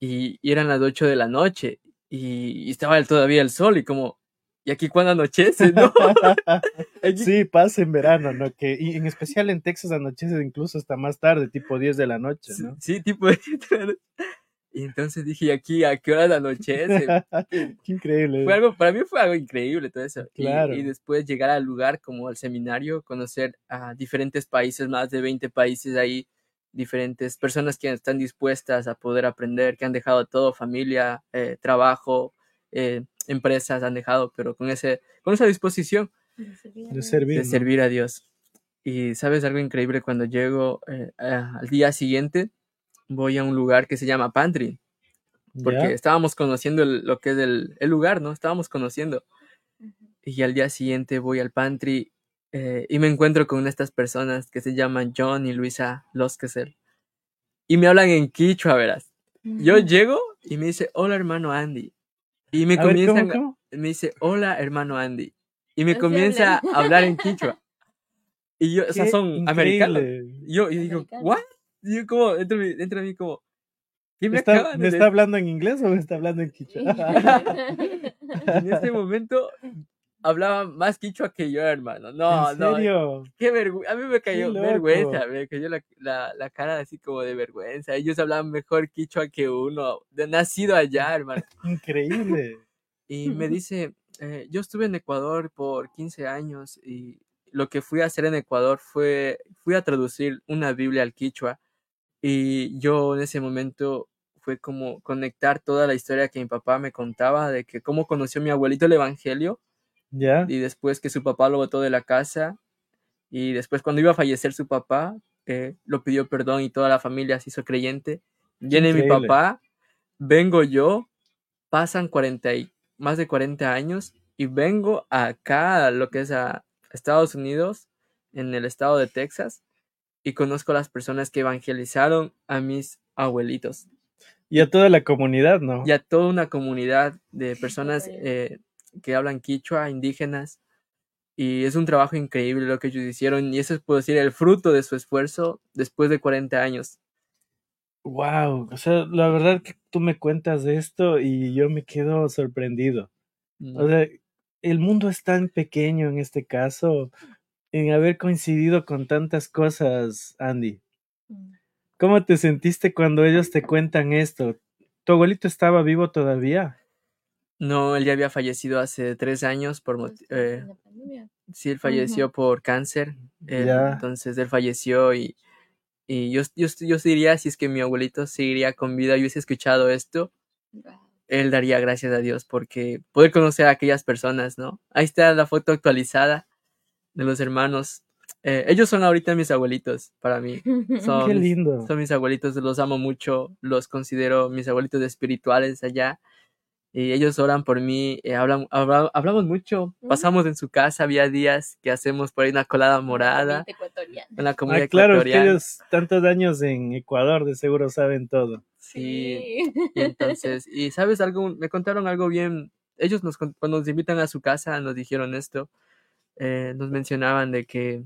y, y eran las 8 de la noche y, y estaba el- todavía el sol y como, ¿y aquí cuando anochece? ¿No? [laughs] Aquí- Sí, pasa en verano, ¿no? Que, y en especial en Texas anochece incluso hasta más tarde, tipo 10 de la noche, Sí, ¿no? sí, tipo. Y entonces dije, ¿y aquí a qué hora anochece? [laughs] Qué increíble. Fue algo, para mí fue algo increíble todo eso. Y- Claro. Y, después llegar al lugar como al seminario, conocer a diferentes países, más de 20 países ahí, diferentes personas que están dispuestas a poder aprender, que han dejado todo, familia, eh, trabajo, eh, empresas han dejado, pero con, ese, con esa disposición De servir. de servir a Dios. Y sabes algo increíble cuando llego eh, al día siguiente, voy a un lugar que se llama Pantry, porque estábamos conociendo el- lo que es el, el lugar, ¿no? Estábamos conociendo. Y al día siguiente voy al Pantry eh, y me encuentro con estas personas que se llaman John y Luisa Loskesel. Y me hablan en quichua, verás. Yo llego y me dice, hola hermano Andy. Y me A ver, ¿cómo, comienzan, cómo? me dice, hola hermano Andy. Y me comienza a hablar en quichua. Y yo, o sea, Qué son americanos. increíble. Y yo, y digo, Americanos. ¿what? Y yo como, dentro de mí, dentro de mí como, ¿qué me ¿Está, acaban ¿Me de está hablando en inglés o me está hablando en quichua? [laughs] En ese momento hablaba más quichua que yo, hermano. No, ¿En no, serio? qué vergüenza. A mí me cayó vergüenza, me cayó la, la, la cara así como de vergüenza. Ellos hablaban mejor quichua que uno, de nacido allá, [laughs] hermano. Increíble. [laughs] Y me dice, eh, yo estuve en Ecuador por 15 años y lo que fui a hacer en Ecuador fue, fui a traducir una Biblia al quichua y yo en ese momento fue como conectar toda la historia que mi papá me contaba de que cómo conoció mi abuelito el Evangelio ¿Ya? y después que su papá lo botó de la casa y después cuando iba a fallecer su papá eh, lo pidió perdón y toda la familia se hizo creyente. Viene mi papá, vengo yo, pasan 40 y, más de 40 años y vengo acá a lo que es a Estados Unidos, en el estado de Texas, y conozco a las personas que evangelizaron a mis abuelitos Y a toda la comunidad, ¿no? y a toda una comunidad de personas eh, que hablan quichua, indígenas. Y es un trabajo increíble lo que ellos hicieron. Y eso es, puedo decir, el fruto de su esfuerzo después de 40 años. Wow. O sea, la verdad que tú me cuentas de esto y yo me quedo sorprendido. Mm. O sea, el mundo es tan pequeño en este caso, en haber coincidido con tantas cosas, Andy. ¿Cómo te sentiste cuando ellos te cuentan esto? ¿Tu abuelito estaba vivo todavía? No, él ya había fallecido hace tres años por eh, sí, él falleció por cáncer. Entonces él falleció y, y yo, yo, yo diría, si es que mi abuelito seguiría con vida y hubiese escuchado esto, él daría gracias a Dios porque poder conocer a aquellas personas, ¿no? Ahí está la foto actualizada de los hermanos. Eh, ellos son ahorita mis abuelitos para mí. [laughs] Son, Qué lindo. son mis abuelitos, los amo mucho, los considero mis abuelitos espirituales allá. Y ellos oran por mí, eh, hablan, habla- hablamos mucho, pasamos en su casa, había días que hacemos por ahí una colada morada en la comunidad Ah, claro, es que ecuatoriana. ellos tantos años en Ecuador de seguro saben todo. Sí, Y entonces, [laughs] y sabes algo, me contaron algo bien, ellos nos, con- cuando nos invitan a su casa nos dijeron esto, eh, nos mencionaban de que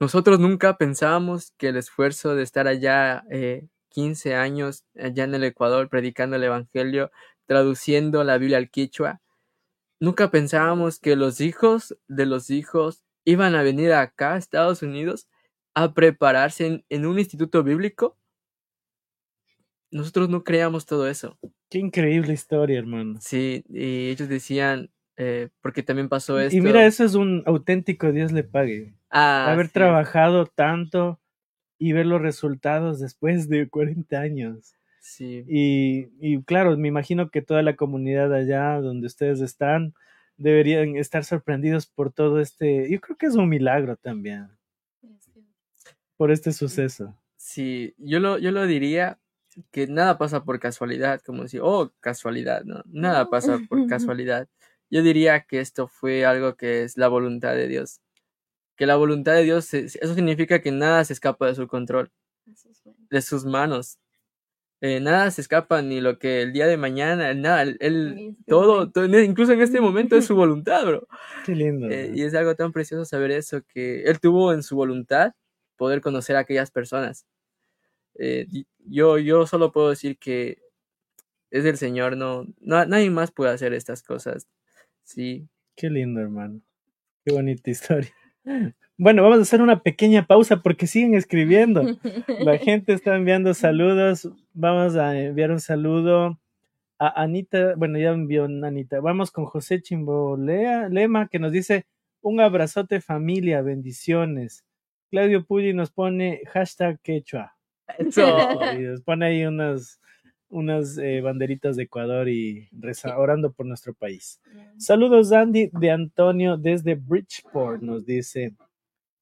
nosotros nunca pensábamos que el esfuerzo de estar allá eh, 15 años, allá en el Ecuador, predicando el Evangelio, traduciendo la Biblia al quichua, nunca pensábamos que los hijos de los hijos iban a venir acá a Estados Unidos a prepararse en, en un instituto bíblico. Nosotros no creíamos todo eso. Qué increíble historia, hermano. Sí, y ellos decían, eh, porque también pasó esto. Y mira, eso es un auténtico Dios le pague. Ah, Haber sí, trabajado tanto y ver los resultados después de 40 años. Sí, Y, y claro, me imagino que toda la comunidad allá donde ustedes están deberían estar sorprendidos por todo este, yo creo que es un milagro también, por este suceso. sí, yo lo, yo lo diría que nada pasa por casualidad, como decir, oh, casualidad, ¿no? Nada pasa por [laughs] casualidad. Yo diría que esto fue algo que es la voluntad de Dios. Que la voluntad de Dios, eso significa que nada se escapa de su control. de sus manos. Eh, nada se escapa, ni lo que el día de mañana, nada, él, este todo, todo, incluso en este momento es su voluntad, bro. [laughs] Qué lindo. Eh, y es algo tan precioso saber eso, que él tuvo en su voluntad poder conocer a aquellas personas. Eh, yo, yo solo puedo decir que es el Señor, no, no, nadie más puede hacer estas cosas. Sí, Qué lindo, hermano. Qué bonita [laughs] historia. Bueno, vamos a hacer una pequeña pausa porque siguen escribiendo. [laughs] La gente está enviando saludos. Vamos a enviar un saludo a Anita. Bueno, ya envió Anita. Vamos con José Chimbolea Lema que nos dice un abrazote familia, bendiciones. Claudio Pulli nos pone hashtag quechua. eso. Y nos pone ahí unas, unas eh, banderitas de Ecuador y reza- orando por nuestro país. Saludos Andy de Antonio desde Bridgeport, nos dice.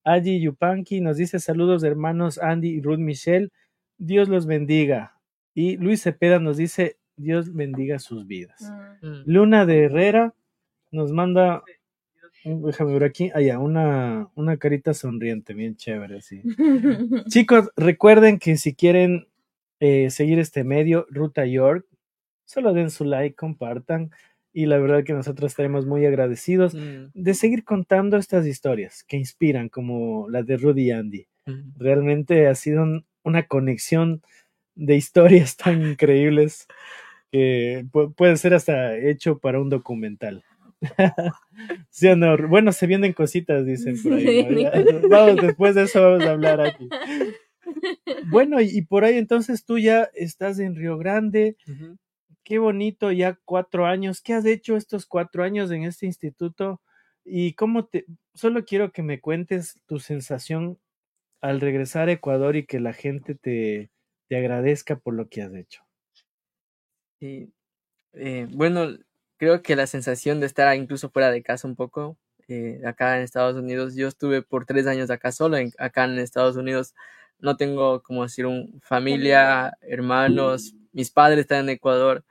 Aji Yupanqui nos dice saludos hermanos Andy y Ruth Michelle. Dios los bendiga. Y Luis Cepeda nos dice Dios bendiga sus vidas. Mm. Mm, Luna de Herrera nos manda, déjame ver aquí, allá, una, una carita sonriente, bien chévere, sí. [laughs] Chicos, recuerden que si quieren eh, seguir este medio, Ruta York, solo den su like, compartan. Y la verdad que nosotros estaremos muy agradecidos mm, de seguir contando estas historias que inspiran, como la de Rudy y Andy. mm. Realmente ha sido un- una conexión de historias [laughs] tan increíbles que pu- puede ser hasta hecho para un documental. [laughs] ¿Sí o no? Bueno, se vienen cositas, dicen por ahí. Vamos, después de eso vamos a hablar aquí. Bueno, y, y por ahí entonces tú ya estás en Río Grande. Qué bonito, ya cuatro años. ¿Qué has hecho estos cuatro años en este instituto? Y cómo te... Solo quiero que me cuentes tu sensación al regresar a Ecuador y que la gente te, te agradezca por lo que has hecho. Sí. Eh, bueno, creo que la sensación de estar incluso fuera de casa un poco, eh, acá en Estados Unidos, yo estuve por tres años acá solo, en- acá en Estados Unidos, no tengo, como decir, un familia, hermanos, mis padres están en Ecuador,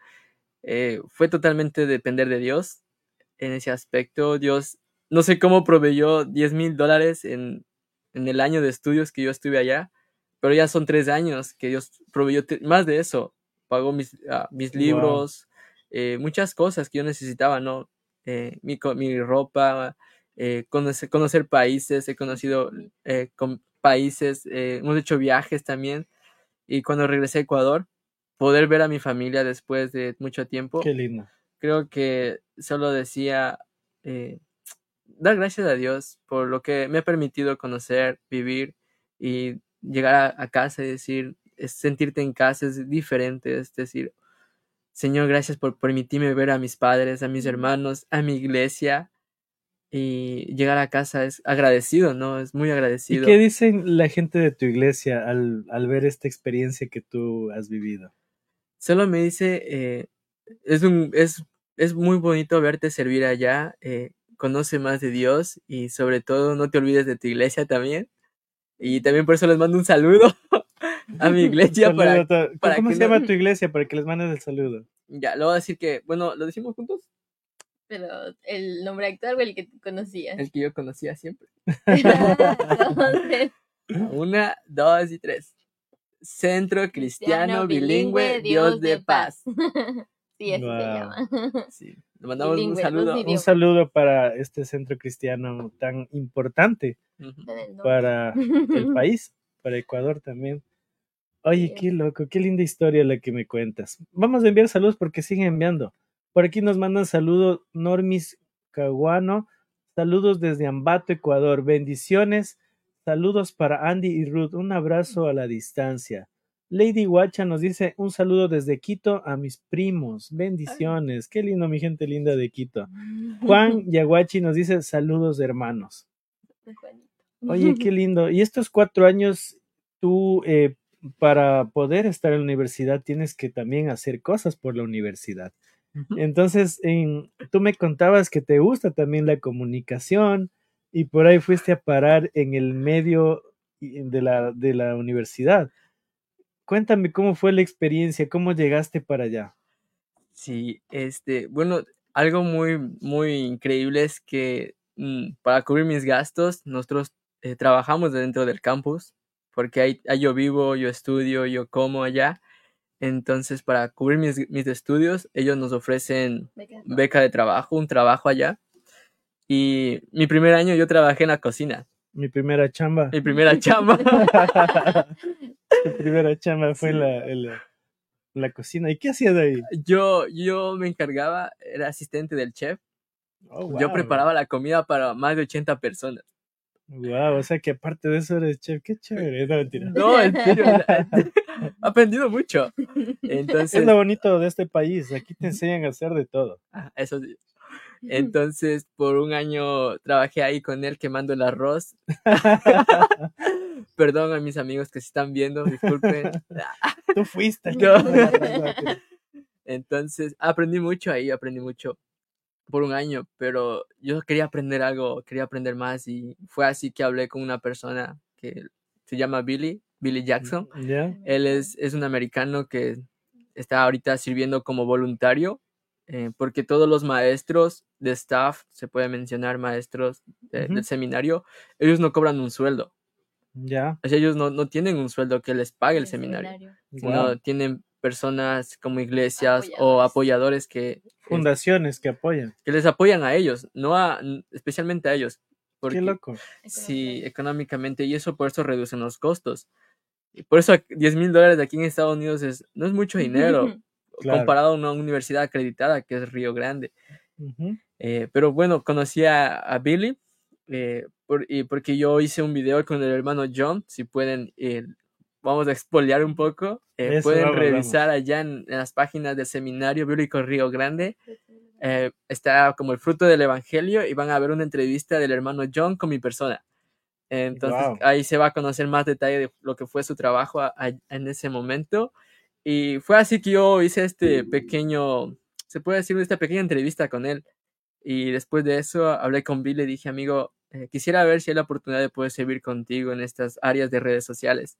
eh, fue totalmente depender de Dios en ese aspecto, Dios, no sé cómo proveyó 10 mil dólares en, en el año de estudios que yo estuve allá, pero ya son tres años que Dios proveyó más de eso, pagó mis, ah, mis Wow. libros, eh, muchas cosas que yo necesitaba, ¿no? Eh, mi, mi ropa, conocer, conocer países, he conocido con países, eh, hemos hecho viajes también, y cuando regresé a Ecuador, poder ver a mi familia después de mucho tiempo, Qué lindo. creo que solo decía eh, dar gracias a Dios por lo que me ha permitido conocer, vivir y llegar a, a casa y decir, es sentirte en casa es diferente, es decir, Señor, gracias por permitirme ver a mis padres, a mis hermanos, a mi iglesia y llegar a casa es agradecido, ¿no? Es muy ¿Y agradecido. qué dicen la gente de tu iglesia al, al ver esta experiencia que tú has vivido? Solo me dice, eh, es, un, es, es muy bonito verte servir allá, eh, conoce más de Dios y sobre todo no te olvides de tu iglesia también. Y también por eso les mando un saludo [laughs] a mi iglesia para... ¿Cómo que se no- llama tu iglesia? Para que les mandes el saludo. Ya, le voy a decir que, bueno, ¿lo decimos juntos? Pero el nombre actual o el que tú conocías. El que yo conocía siempre. Entonces, [laughs] Una, dos y tres. Centro Cristiano Bilingüe Dios de Paz. [laughs] sí, así se llama. [laughs] Sí, le mandamos un saludo. Un saludo para este centro cristiano tan importante para el país, para Ecuador también. Oye, Sí. qué loco, qué linda historia la que me cuentas. Vamos a enviar saludos porque siguen enviando. Por aquí nos mandan saludos Normis Caguano. Saludos desde Ambato, Ecuador. Bendiciones. Saludos para Andy y Ruth. Un abrazo a la distancia. Lady Guacha nos dice un saludo desde Quito a mis primos. Bendiciones. Qué lindo, mi gente linda de Quito. Juan [laughs] Yaguachi nos dice saludos, hermanos. Oye, qué [laughs] lindo. Y estos cuatro años, tú, eh, para poder estar en la universidad, tienes que también hacer cosas por la universidad. Entonces, en- tú me contabas que te gusta también la comunicación y por ahí fuiste a parar en el medio de la, de la universidad. Cuéntame cómo fue la experiencia, cómo llegaste para allá. Sí, este, bueno, algo muy, muy increíble es que mm, para cubrir mis gastos, nosotros eh, trabajamos dentro del campus porque ahí, ahí yo vivo, yo estudio, yo como allá. Entonces, para cubrir mis, mis estudios, ellos nos ofrecen beca de trabajo, un trabajo allá. Y mi primer año yo trabajé en la cocina, Mi primera chamba. mi primera chamba. [laughs] Mi primera chamba fue en la, en la, la cocina. ¿Y qué hacías ahí? Yo, yo me encargaba, era asistente del chef. Oh, Yo wow. preparaba la comida para más de 80 personas. Wow, o sea que aparte de eso eres chef. Qué chévere. No, mentira. No, en serio, [laughs] aprendido mucho. Es Entonces, lo bonito de este país. Aquí te enseñan a hacer de todo. Ah, eso sí. Entonces, por un año trabajé ahí con él quemando el arroz. [laughs] Perdón a mis amigos que se están viendo, disculpen. Tú fuiste. No. Entonces, aprendí mucho ahí, aprendí mucho por un año, pero yo quería aprender algo, quería aprender más y fue así que hablé con una persona que se llama Billy, Billy Jackson. Él es, es un americano que está ahorita sirviendo como voluntario, eh, porque todos los maestros de staff, se puede mencionar maestros de- del seminario, ellos no cobran un sueldo. Ya. O sea, ellos no, no tienen un sueldo que les pague el seminario, Wow. tienen personas como iglesias o Apoyadores. que, Fundaciones que apoyan. que les apoyan a ellos, no a, especialmente a ellos. Porque, Qué loco. Sí, económicamente, y eso por eso reducen los costos. Y por eso 10 mil dólares aquí en Estados Unidos es, no es mucho dinero [laughs] Claro. comparado a una universidad acreditada que es Río Grande. Eh, pero bueno, conocí a, a Billy eh, por- y porque yo hice un video con el hermano John, si pueden, eh, vamos a expoliar un poco, eh, Eso, pueden vamos, revisar allá en, en las páginas del Seminario Bíblico Río Grande, eh, está como el fruto del Evangelio y van a ver una entrevista del hermano John con mi persona. Entonces Wow. ahí se va a conocer más detalle de lo que fue su trabajo a- a- en ese momento. Y fue así que yo hice este pequeño, se puede decir, esta pequeña entrevista con él. Y después de eso hablé con Bill y le dije, amigo, eh, quisiera ver si hay la oportunidad de poder servir contigo en estas áreas de redes sociales.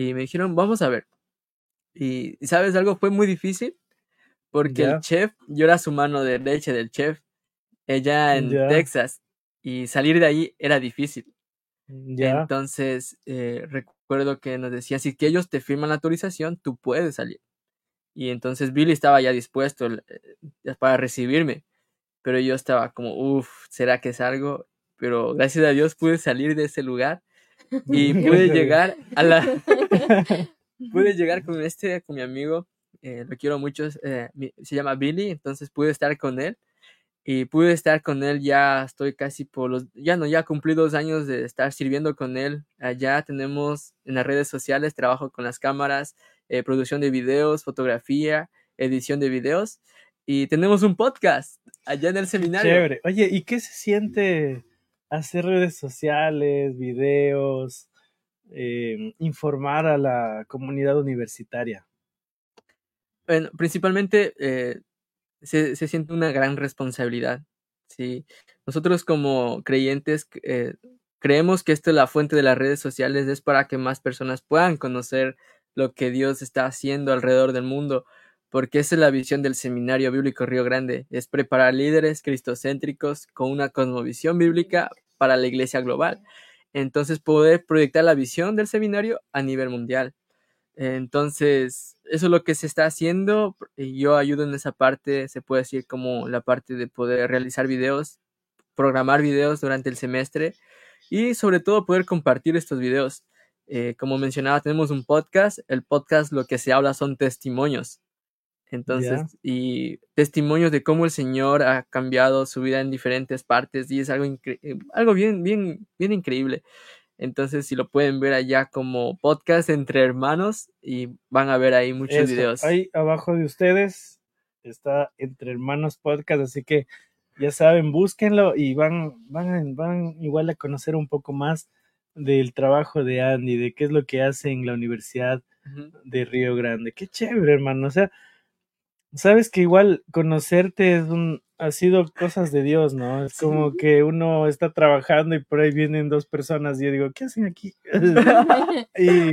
Y me dijeron, vamos a ver. Y, ¿sabes algo? Fue muy difícil porque el chef, yo era su mano derecha del chef, ella en. Texas, y salir de ahí era difícil. Ya. Entonces, eh, recuerdo que nos decían, si que ellos te firman la autorización, tú puedes salir. Y entonces Billy estaba ya dispuesto eh, para recibirme, pero yo estaba como, uff, ¿será que salgo? Pero gracias a Dios pude salir de ese lugar y [laughs] pude llegar a la... [laughs] pude llegar con este, con mi amigo, eh, lo quiero mucho, eh, se llama Billy, entonces pude estar con él. Y pude estar con él ya estoy casi por los ya no ya cumplí dos años de estar sirviendo con él. Allá tenemos en las redes sociales trabajo con las cámaras eh, producción de videos fotografía edición de videos. Y tenemos un podcast allá en el seminario. Chévere. Oye, ¿y qué se siente hacer redes sociales, videos, eh, informar a la comunidad universitaria? Bueno, principalmente eh, se, se siente una gran responsabilidad. ¿sí? Nosotros como creyentes eh, creemos que esto, la fuente de las redes sociales, es para que más personas puedan conocer lo que Dios está haciendo alrededor del mundo, porque esa es la visión del Seminario Bíblico Río Grande, es preparar líderes cristocéntricos con una cosmovisión bíblica para la iglesia global. Entonces, poder proyectar la visión del seminario a nivel mundial. Entonces, eso es lo que se está haciendo. Yo ayudo en esa parte, se puede decir como la parte de poder realizar videos, programar videos durante el semestre y sobre todo poder compartir estos videos. Eh, como mencionaba, tenemos un podcast. El podcast lo que se habla son testimonios. Entonces, y testimonios de cómo el Señor ha cambiado su vida en diferentes partes y es algo, eh, algo bien, bien, bien increíble. Entonces, si lo pueden ver allá como podcast entre hermanos y van a ver ahí muchos Eso, videos. Ahí abajo de ustedes está Entre Hermanos Podcast, así que ya saben, búsquenlo y van, van, van igual a conocer un poco más del trabajo de Andy, de qué es lo que hace en la Universidad de Río Grande. Qué chévere, hermano. O sea, sabes que igual conocerte es un, ha sido cosas de Dios, ¿no? Es como que uno está trabajando y por ahí vienen dos personas y yo digo, ¿qué hacen aquí? [laughs] [laughs] y,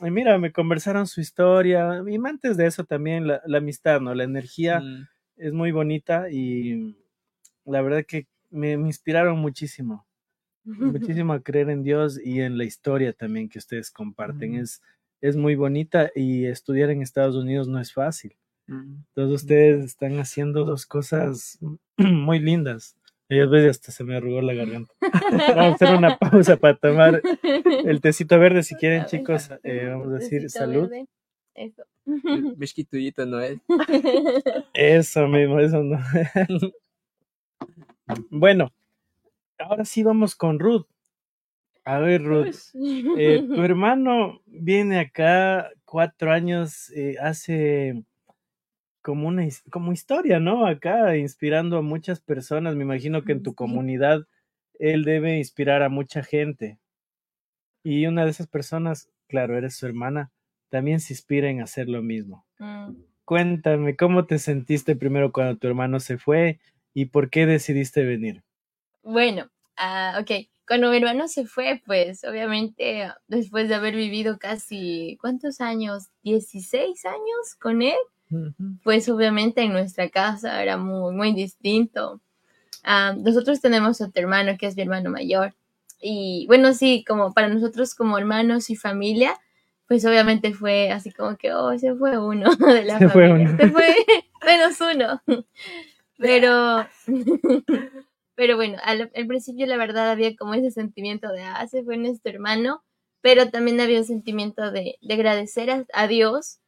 y mira, me conversaron su historia y antes de eso también la, la amistad, ¿no? La energía Mm, es muy bonita y la verdad que me, me inspiraron muchísimo. [laughs] muchísimo a creer en Dios y en la historia también que ustedes comparten. Ujú. Es, es muy bonita y estudiar en Estados Unidos no es fácil. Entonces ustedes están haciendo dos cosas [clears throat] muy lindas. Y a veces hasta se me arrugó la garganta. [laughs] Vamos a hacer una pausa para tomar el [laughs] tecito verde si quieren, chicos. eh, vamos a decir salud. verde. Eso. Mishkituyito, [laughs] ¿no es? Eso mismo, eso no. bueno, ahora sí vamos con Ruth. A ver, Ruth, eh, tu hermano viene acá cuatro años, eh, hace como una como historia, ¿no? Acá inspirando a muchas personas. Me imagino que en tu comunidad él debe inspirar a mucha gente. Y una de esas personas, claro, eres su hermana, también se inspira en hacer lo mismo. Mm. Cuéntame, ¿cómo te sentiste primero cuando tu hermano se fue y por qué decidiste venir? Bueno, ah, ok. Cuando mi hermano se fue, pues obviamente después de haber vivido casi, ¿cuántos años? 16 años con él, pues obviamente en nuestra casa era muy, muy distinto. Nosotros tenemos otro hermano que es mi hermano mayor. Y bueno, sí, como para nosotros como hermanos y familia, pues obviamente fue así como que, oh, se fue uno [laughs] de la Se fue familia. uno. Se fue [laughs] menos uno. [laughs] Pero, pero bueno, al, al principio la verdad había como ese sentimiento de, ah, se fue nuestro hermano, pero también había un sentimiento de, de agradecer a, a Dios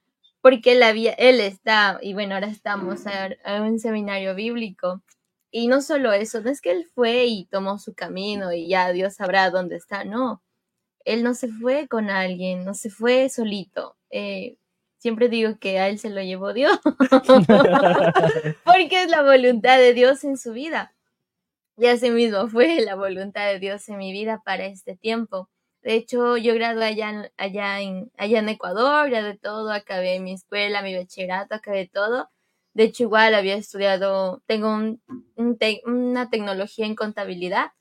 porque él, había, él está, y bueno, ahora estamos a, a un seminario bíblico. Y no solo eso, no es que él fue y tomó su camino y ya Dios sabrá dónde está, no. Él no se fue con alguien, no se fue solito. Eh, siempre digo que a él se lo llevó Dios, [laughs] porque es la voluntad de Dios en su vida. Y así mismo fue la voluntad de Dios en mi vida para este tiempo. De hecho, yo gradué allá, en- allá, en, allá en Ecuador, ya de todo, acabé mi escuela, mi bachillerato, acabé todo. De hecho, igual había estudiado, tengo un, un te- una tecnología en contabilidad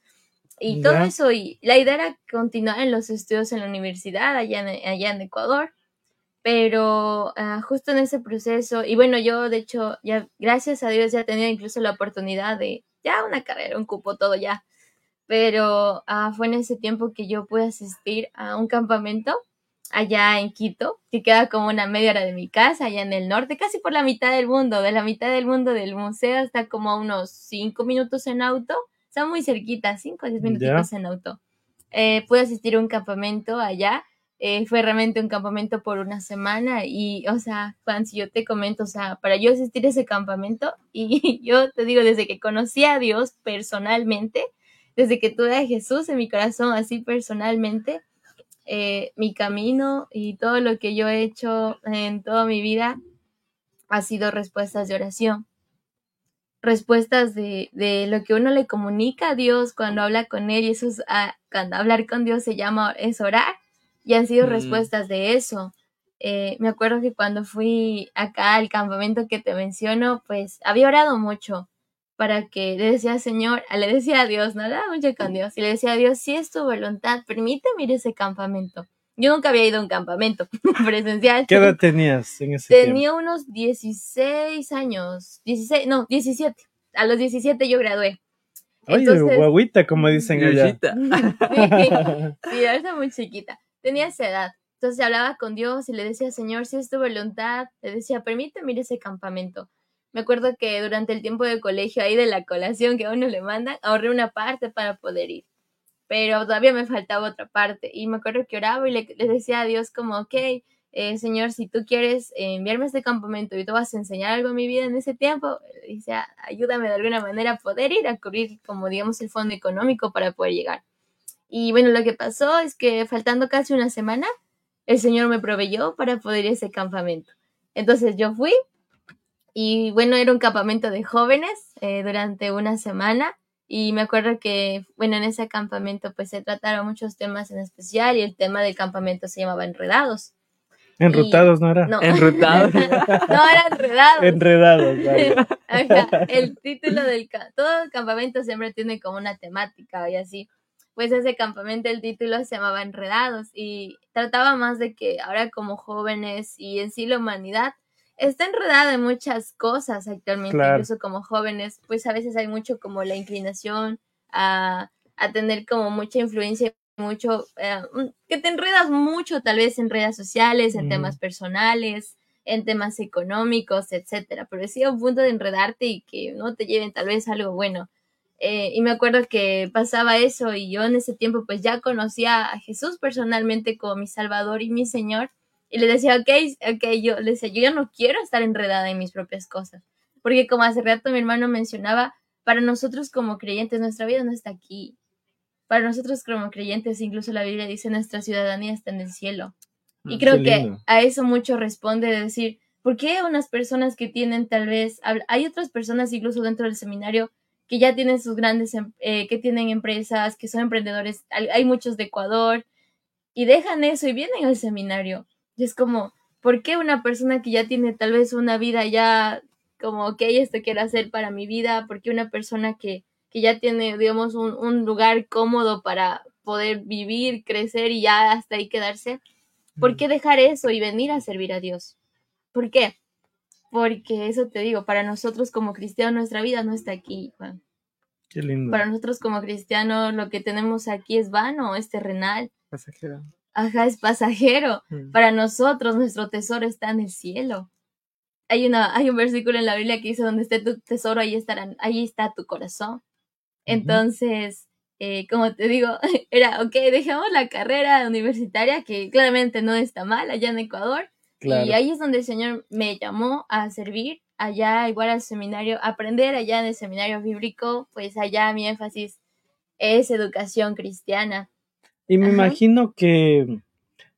y todo eso. Y la idea era continuar en los estudios en la universidad allá en, allá en Ecuador. Pero ah, justo en ese proceso, y bueno, yo de hecho, ya gracias a Dios ya tenía incluso la oportunidad de ya una carrera, un cupo, todo ya. Pero ah, fue en ese tiempo que yo pude asistir a un campamento allá en Quito, que queda como una media hora de mi casa, allá en el norte, casi por la mitad del mundo. De la mitad del mundo del museo está como a unos cinco minutos en auto. Está muy cerquita, cinco o diez Ya. minutitos en auto. Eh, pude asistir a un campamento allá. eh, fue realmente un campamento por una semana y, o sea, Juan, si yo te comento, o sea, para yo asistir a ese campamento [laughs] y yo te digo, desde que conocí a Dios personalmente, desde que tuve a Jesús en mi corazón así personalmente, eh, mi camino y todo lo que yo he hecho en toda mi vida ha sido respuestas de oración. Respuestas de, de lo que uno le comunica a Dios cuando habla con Él, y eso es, ah, cuando hablar con Dios se llama, es orar, y han sido Mm. respuestas de eso. Eh, me acuerdo que cuando fui acá al campamento que te menciono, pues había orado mucho para que le decía Señor, le decía a Dios, no hablaba mucho con Dios, y le decía a Dios, si es tu voluntad, permíteme ir a ese campamento. Yo nunca había ido a un campamento [laughs] presencial. ¿Qué edad tenías en ese tiempo? Tenía unos 16 años, 16, no, 17. A los 17 yo gradué. Oye, Entonces- guaguita, como dicen allá. [laughs] Sí, sí, era muy chiquita. Tenía esa edad. Entonces hablaba con Dios y le decía, Señor, si es tu voluntad, le decía, permíteme ir a ese campamento. Me acuerdo que durante el tiempo de colegio, ahí de la colación que a uno le mandan, ahorré una parte para poder ir. Pero todavía me faltaba otra parte. Y me acuerdo que oraba y le, decía a Dios como, ok, eh, Señor, si tú quieres eh, enviarme a este campamento y tú vas a enseñar algo en mi vida en ese tiempo, le decía, ayúdame de alguna manera a poder ir a cubrir, como digamos, el fondo económico para poder llegar. Y bueno, lo que pasó es que faltando casi una semana, el Señor me proveyó para poder ir a ese campamento. Entonces yo fui y bueno, era un campamento de jóvenes eh, durante una semana y me acuerdo que, bueno, en ese campamento pues se trataron muchos temas en especial y el tema del campamento se llamaba Enredados. Enrutados, ¿no era? No, Enrutado. [laughs] no era Enredados. Enredados. vaya. [laughs] Ajá, el título del todo el campamento siempre tiene como una temática y así. Pues ese campamento el título se llamaba Enredados y trataba más de que ahora como jóvenes y en sí la humanidad está enredada en muchas cosas actualmente, Claro. incluso como jóvenes, pues a veces hay mucho como la inclinación a, a tener como mucha influencia, mucho, eh, que te enredas mucho tal vez en redes sociales, en temas personales, en temas económicos, etcétera, pero sí a un punto de enredarte y que no te lleven tal vez algo bueno. Eh, y me acuerdo que pasaba eso y yo en ese tiempo pues ya conocía a Jesús personalmente como mi Salvador y mi Señor y le decía, ok, ok, yo le decía, yo ya no quiero estar enredada en mis propias cosas, porque como hace rato mi hermano mencionaba, para nosotros como creyentes nuestra vida no está aquí. Para nosotros como creyentes, incluso la Biblia dice, nuestra ciudadanía está en el cielo. Y Mm, creo que a eso mucho responde de decir, ¿por qué unas personas que tienen tal vez, hay otras personas incluso dentro del seminario que ya tienen sus grandes, em- eh, que tienen empresas, que son emprendedores, hay muchos de Ecuador, y dejan eso y vienen al seminario. Y es como, ¿por qué una persona que ya tiene tal vez una vida ya como, ok, esto quiero hacer para mi vida? ¿Por qué una persona que, que ya tiene, digamos, un, un lugar cómodo para poder vivir, crecer y ya hasta ahí quedarse? ¿Por qué dejar eso y venir a servir a Dios? ¿Por qué? Porque eso te digo, para nosotros como cristianos nuestra vida no está aquí, Juan. Qué lindo. Para nosotros como cristianos lo que tenemos aquí es vano, es terrenal. Pasajero. Ajá, es pasajero. Mm. Para nosotros nuestro tesoro está en el cielo. Hay, una, hay un versículo en la Biblia que dice, donde esté tu tesoro, ahí, estarán, ahí está tu corazón. Entonces, eh, como te digo, [laughs] era, ok, dejamos la carrera universitaria, que claramente no está mal allá en Ecuador, Claro. y ahí es donde el Señor me llamó a servir, allá igual al seminario, aprender allá en el seminario bíblico, pues allá mi énfasis es educación cristiana. Y me Ajá. imagino que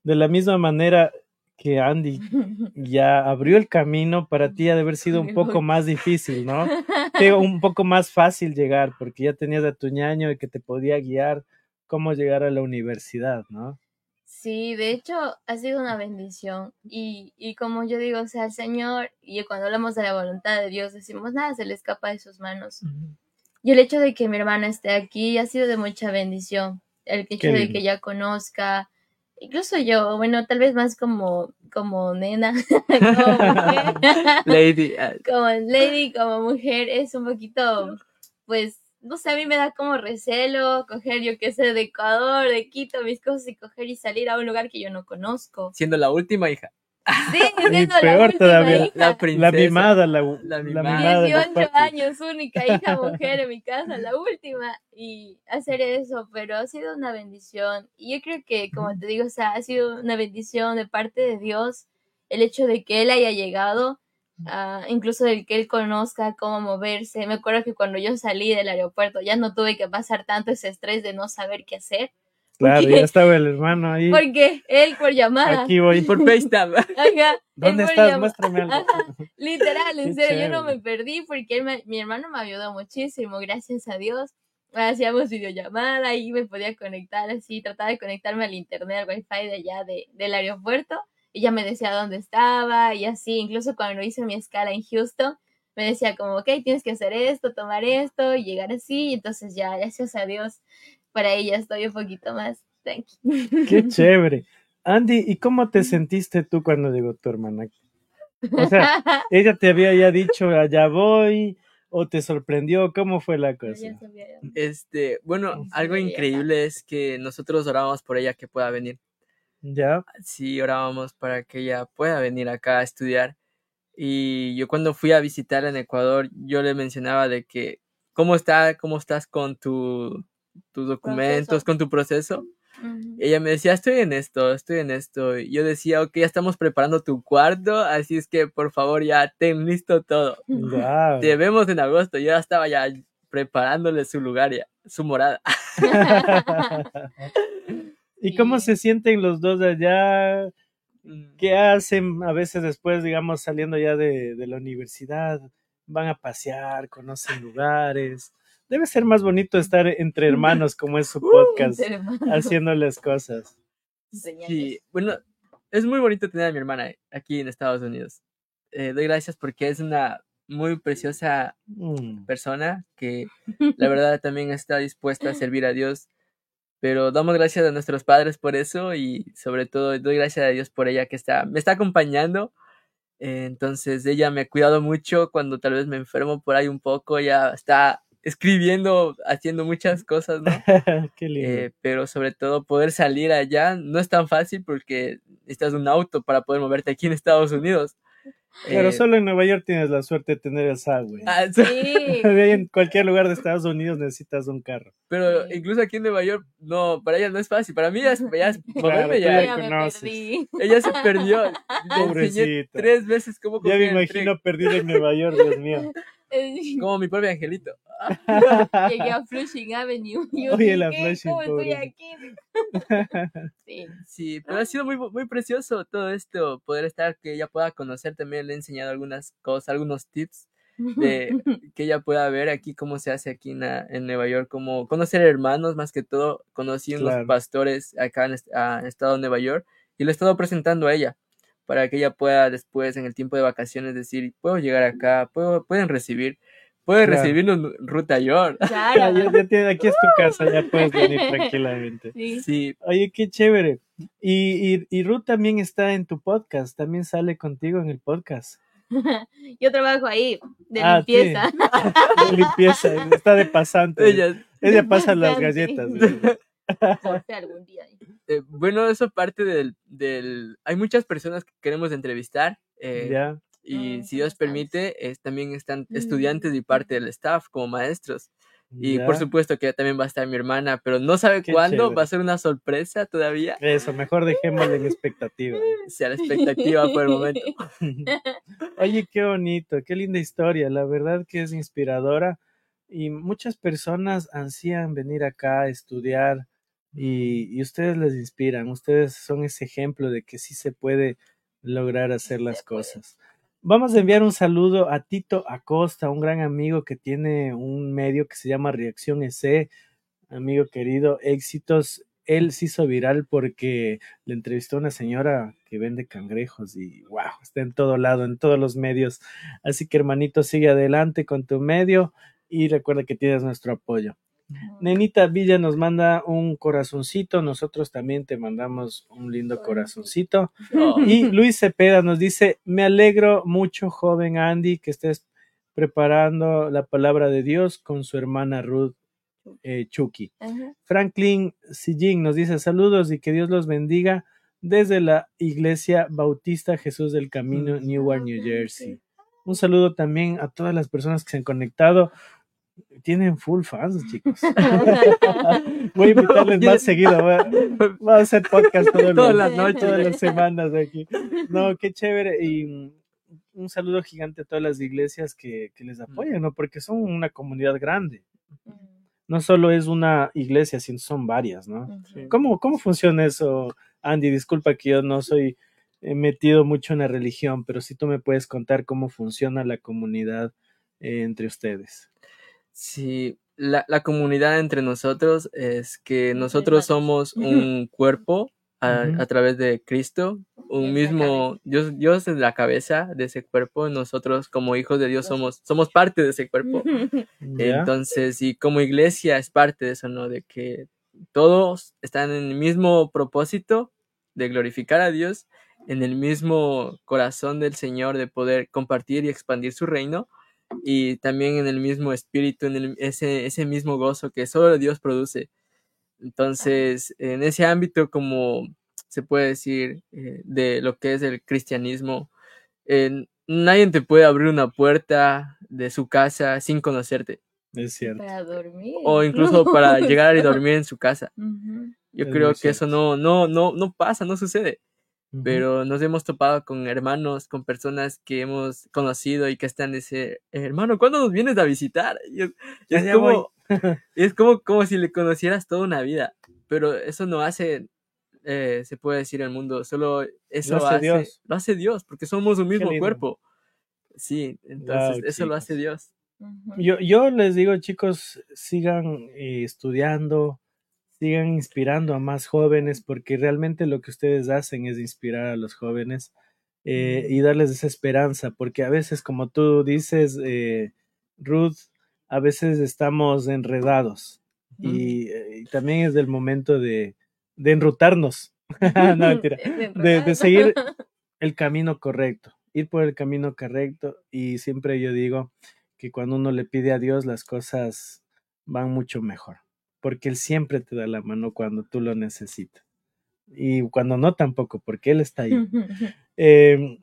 de la misma manera que Andy [laughs] ya abrió el camino, para ti ha de haber sido un poco más difícil, ¿no? Un poco más fácil llegar, porque ya tenías a tu ñaño y que te podía guiar cómo llegar a la universidad, ¿no? Sí, de hecho ha sido una bendición y, y como yo digo, o sea, el Señor, y cuando hablamos de la voluntad de Dios, decimos, nada se le escapa de sus manos. Y el hecho de que mi hermana esté aquí ha sido de mucha bendición. El hecho Qué de lindo. que ella conozca, incluso yo, bueno, tal vez más como, como nena, [laughs] como mujer, [laughs] Lady. ah, como lady, como mujer, es un poquito, pues, no sé, a mí me da como recelo coger, yo qué sé, de Ecuador, de Quito, mis cosas y coger y salir a un lugar que yo no conozco. siendo la última hija. Sí, [laughs] siendo peor la todavía. hija. La La princesa. mimada, la, La la mimada. mimada. de los 18 papis. años, única hija [laughs] mujer en mi casa, la última, y hacer eso, pero ha sido una bendición. Y yo creo que, como te digo, o sea, ha sido una bendición de parte de Dios el hecho de que Él haya llegado, ah, incluso de que Él conozca cómo moverse. Me acuerdo que cuando yo salí del aeropuerto ya no tuve que pasar tanto ese estrés de no saber qué hacer, Claro, ya estaba el hermano ahí. porque Él por llamada, Aquí voy. Por FaceTime. [laughs] ajá, ¿Dónde estás? Muéstrame algo. Ajá, Literal, en Qué serio, yo no chévere. me perdí porque él me- mi hermano me ayudó muchísimo, gracias a Dios. Hacíamos videollamada y me podía conectar así, trataba de conectarme al internet, al wifi de allá de, del aeropuerto y ya me decía dónde estaba y así, incluso cuando hice mi escala en Houston, me decía como, ok, tienes que hacer esto, tomar esto y llegar así, y entonces ya, gracias a Dios, para ella estoy un poquito más tranqui. Qué [laughs] chévere. Andy, ¿y cómo te sentiste tú cuando llegó tu hermana? O sea, [laughs] ella te había ya dicho, allá voy, o te sorprendió, ¿cómo fue la cosa? Este, bueno, algo increíble es que nosotros orábamos por ella que pueda venir. ¿Ya? Sí, orábamos para que ella pueda venir acá a estudiar. Y yo cuando fui a visitarla en Ecuador, yo le mencionaba de que, ¿cómo está, cómo estás con tu, tus documentos, Proceso. con tu proceso? Ella me decía, estoy en esto, estoy en esto. Y yo decía, ok, ya estamos preparando tu cuarto, así es que por favor ya ten listo todo. [laughs] Guau. Te vemos en agosto. Yo ya estaba ya preparándole su lugar, ya, su morada. [laughs] ¿Y cómo se sienten los dos allá? Mm, ¿Qué hacen a veces después, digamos, saliendo ya de, de la universidad? Van a pasear, conocen lugares. Debe ser más bonito estar entre hermanos, como es su podcast, Entre hermanos. haciéndoles cosas. Sí, bueno, es muy bonito tener a mi hermana aquí en Estados Unidos. Eh, doy gracias porque es una muy preciosa Mm, persona que la verdad también está dispuesta a servir a Dios. Pero damos gracias a nuestros padres por eso y sobre todo doy gracias a Dios por ella que está, me está acompañando. Eh, entonces ella me ha cuidado mucho cuando tal vez me enfermo por ahí un poco, ella está escribiendo, haciendo muchas cosas, ¿no? [laughs] Qué lindo. Eh, pero sobre todo poder salir allá no es tan fácil porque necesitas un auto para poder moverte aquí en Estados Unidos. Pero Eh, solo en Nueva York tienes la suerte de tener el subway. ah, [laughs] Sí. En cualquier lugar de Estados Unidos necesitas un carro. pero Sí. incluso aquí en Nueva York, no, para ella no es fácil. Para mí ya es, ya [laughs] tú ya. perdí. Ella se perdió. Pobrecita. tres veces cómo Ya me imagino perdido en Nueva York, Dios mío. Como mi propio angelito. [laughs] Llegué a [laughs] Flushing Avenue. y yo Oye, la dije, Flushing, ¿Cómo estoy aquí? [laughs] Sí. Sí, pero ha sido muy, muy precioso todo esto, poder estar, que ella pueda conocer, también le he enseñado algunas cosas, algunos tips de que ella pueda ver aquí cómo se hace aquí en, Nueva York, como conocer hermanos, más que todo, conocí unos Claro. pastores acá en, ah, en el estado de Nueva York y le he estado presentando a ella para que ella pueda después en el tiempo de vacaciones decir, puedo llegar acá, puedo, pueden recibir, pueden Claro. recibirnos Ruta York. Ya, Claro. ya, ya tienes- aquí es tu casa, ya puedes [laughs] venir tranquilamente. Sí. Sí, Oye, qué chévere. Y, y, y Ruth también está en tu podcast, también sale contigo en el podcast. [laughs] Yo trabajo ahí, de Ah, sí. limpieza. [laughs] De limpieza, está de pasante. Ella, ella, pasa las galletas. Por algún día. Eh, bueno, eso parte del, del... Hay muchas personas que queremos entrevistar eh, Ya, y Ah, si Dios permite, es, también están Mm. estudiantes y parte del staff como maestros. Y ya. por supuesto que también va a estar mi hermana, pero no sabe Qué cuándo, chévere. va a ser una sorpresa todavía. Eso, mejor dejémosle en expectativa. Sea la expectativa por el momento. [laughs] Oye, qué bonito, qué linda historia. La verdad que es inspiradora y muchas personas ansían venir acá a estudiar y, y ustedes les inspiran. Ustedes son ese ejemplo de que sí se puede lograr hacer las cosas. Vamos a enviar un saludo a Tito Acosta, un gran amigo que tiene un medio que se llama Reacción EC. Amigo querido, éxitos. Él se hizo viral porque le entrevistó a una señora que vende cangrejos y wow, está en todo lado, en todos los medios. Así que hermanito, sigue adelante con tu medio y recuerda que tienes nuestro apoyo. Nenita Villa nos manda un corazoncito, nosotros también te mandamos un lindo corazoncito. Y [laughs] Luis Cepeda nos dice, me alegro mucho, joven Andy, que estés preparando la palabra de Dios con su hermana Ruth eh, Chucky. Franklin Sillín nos dice saludos y que Dios los bendiga desde la Iglesia Bautista Jesús del Camino, Newark, New Jersey. Un saludo también a todas las personas que se han conectado. Tienen full fans, chicos. [laughs] [laughs] Voy a invitarles más seguido. Voy a, voy a hacer podcast todos Todas los- las noches. todas las semanas aquí. No, qué chévere. Y un saludo gigante a todas las iglesias que, que les apoyan, ¿no? Porque son una comunidad grande. No solo es una iglesia, sino son varias, ¿no? Sí. ¿Cómo, ¿Cómo funciona eso, Andy? Disculpa que yo no soy metido mucho en la religión, pero si tú me puedes contar cómo funciona la comunidad eh, entre ustedes. Sí, la, la comunidad entre nosotros es que nosotros somos [laughs] un cuerpo a, través de Cristo, un mismo, Dios, Dios es la cabeza de ese cuerpo, nosotros como hijos de Dios somos, somos parte de ese cuerpo. [laughs] Entonces, y como iglesia es parte de eso, ¿no? De que todos están en el mismo propósito de glorificar a Dios, en el mismo corazón del Señor de poder compartir y expandir su reino, y también en el mismo espíritu, en el- ese, ese mismo gozo que solo Dios produce. Entonces, en ese ámbito, como se puede decir, eh, de lo que es el cristianismo, eh, nadie te puede abrir una puerta de su casa sin conocerte es cierto. Para dormir. o incluso para llegar y dormir en su casa. [laughs] Yo Es creo que eso no, no, no, no pasa, no sucede, Pero nos hemos topado con hermanos, con personas que hemos conocido y que están ese hermano, ¿cuándo nos vienes a visitar? Y es, Ya, es ya como, es como, como si le conocieras toda una vida, pero eso no hace, eh, se puede decir el mundo, solo eso hace hace, Dios. lo hace Dios, porque somos un mismo cuerpo. Sí, entonces Wow, eso lo hace. Dios. Yo, yo les digo, chicos, sigan eh, estudiando, sigan inspirando a más jóvenes, porque realmente lo que ustedes hacen es inspirar a los jóvenes eh, y darles esa esperanza, porque a veces, como tú dices, eh, Ruth, a veces estamos enredados y, eh, y también es del momento de, de enrutarnos. [laughs] [laughs] no, mentira. De seguir [laughs] el camino correcto, ir por el camino correcto y siempre yo digo que cuando uno le pide a Dios las cosas van mucho mejor, porque Él siempre te da la mano cuando tú lo necesitas. Y cuando no tampoco, porque Él está ahí. [laughs] Eh,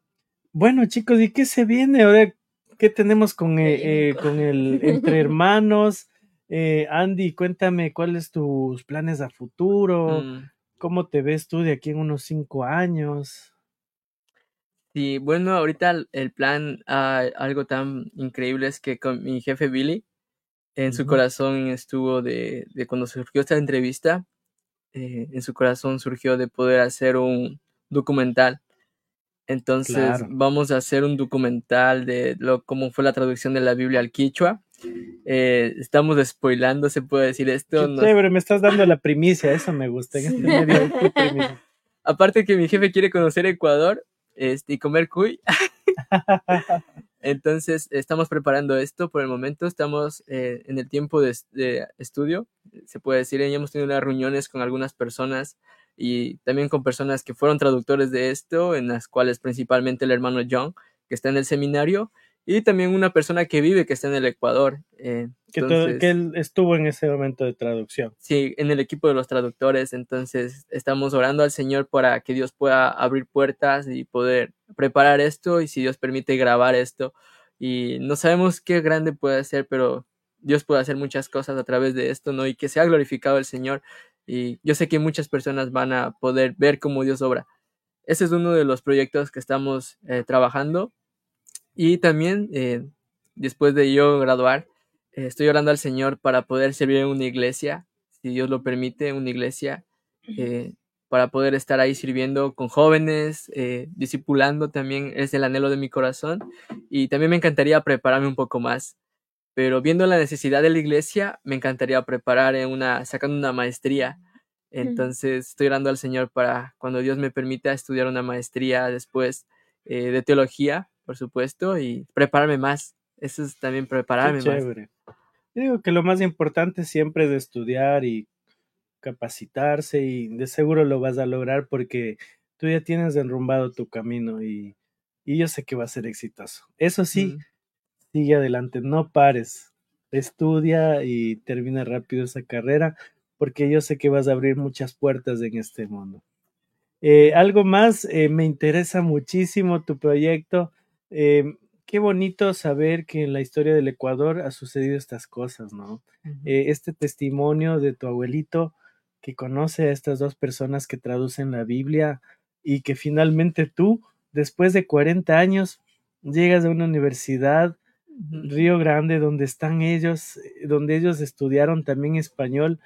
bueno, chicos, ¿y qué se viene ahora? ¿Qué tenemos con, eh, eh, con el Entre [laughs] Hermanos? Eh, Andy, cuéntame cuáles tus planes a futuro, Mm, cómo te ves tú de aquí en unos cinco años. Sí, bueno, ahorita el- el plan, ah, algo tan increíble es que con mi jefe Billy, en su corazón estuvo de, de cuando surgió esta entrevista, eh, en su corazón surgió de poder hacer un documental. Entonces Claro. vamos a hacer un documental de lo, cómo fue la traducción de la Biblia al quichua. Eh, estamos spoilando, se puede decir esto. Nos- chévere, me estás dando la primicia, eso me gusta. En este medio. Aparte que mi jefe quiere conocer Ecuador este, y comer cuy. [laughs] Entonces, estamos preparando esto por el momento. Estamos eh, en el tiempo de, es- de estudio, se puede decir. Ya hemos tenido unas reuniones con algunas personas y también con personas que fueron traductores de esto, en las cuales principalmente el hermano John, que está en el seminario, y también una persona que vive, que está en el Ecuador. Eh, que, todo- entonces- que él estuvo en ese momento de traducción. Sí, en el equipo de los traductores, entonces estamos orando al Señor para que Dios pueda abrir puertas y poder preparar esto y si Dios permite grabar esto. Y no sabemos qué grande puede ser, pero Dios puede hacer muchas cosas a través de esto, ¿no? Y que sea glorificado el Señor. Y yo sé que muchas personas van a poder ver cómo Dios obra. Ese es uno de los proyectos que estamos eh, trabajando. Y también, eh, después de yo graduar, eh, estoy orando al Señor para poder servir en una iglesia, si Dios lo permite, una iglesia, eh, para poder estar ahí sirviendo con jóvenes, discipulando también es el anhelo de mi corazón. Y también me encantaría prepararme un poco más. Pero viendo la necesidad de la iglesia, me encantaría preparar en una, sacando una maestría. Entonces estoy orando al Señor para cuando Dios me permita estudiar una maestría después eh, de teología, por supuesto, y prepararme más. Eso es también Qué prepararme más. chévere. Yo digo que lo más importante siempre es estudiar y capacitarse y de seguro lo vas a lograr porque tú ya tienes enrumbado tu camino y, y yo sé que va a ser exitoso. Eso sí, Mm, sigue adelante, no pares, estudia y termina rápido esa carrera porque yo sé que vas a abrir muchas puertas en este mundo. Eh, algo más, eh, me interesa muchísimo tu proyecto. Eh, qué bonito saber que en la historia del Ecuador ha sucedido estas cosas, ¿no? Eh, este testimonio de tu abuelito que conoce a estas dos personas que traducen la Biblia y que finalmente tú, después de 40 años, llegas a una universidad Ujú. Río Grande, donde están ellos, eh, donde ellos estudiaron también español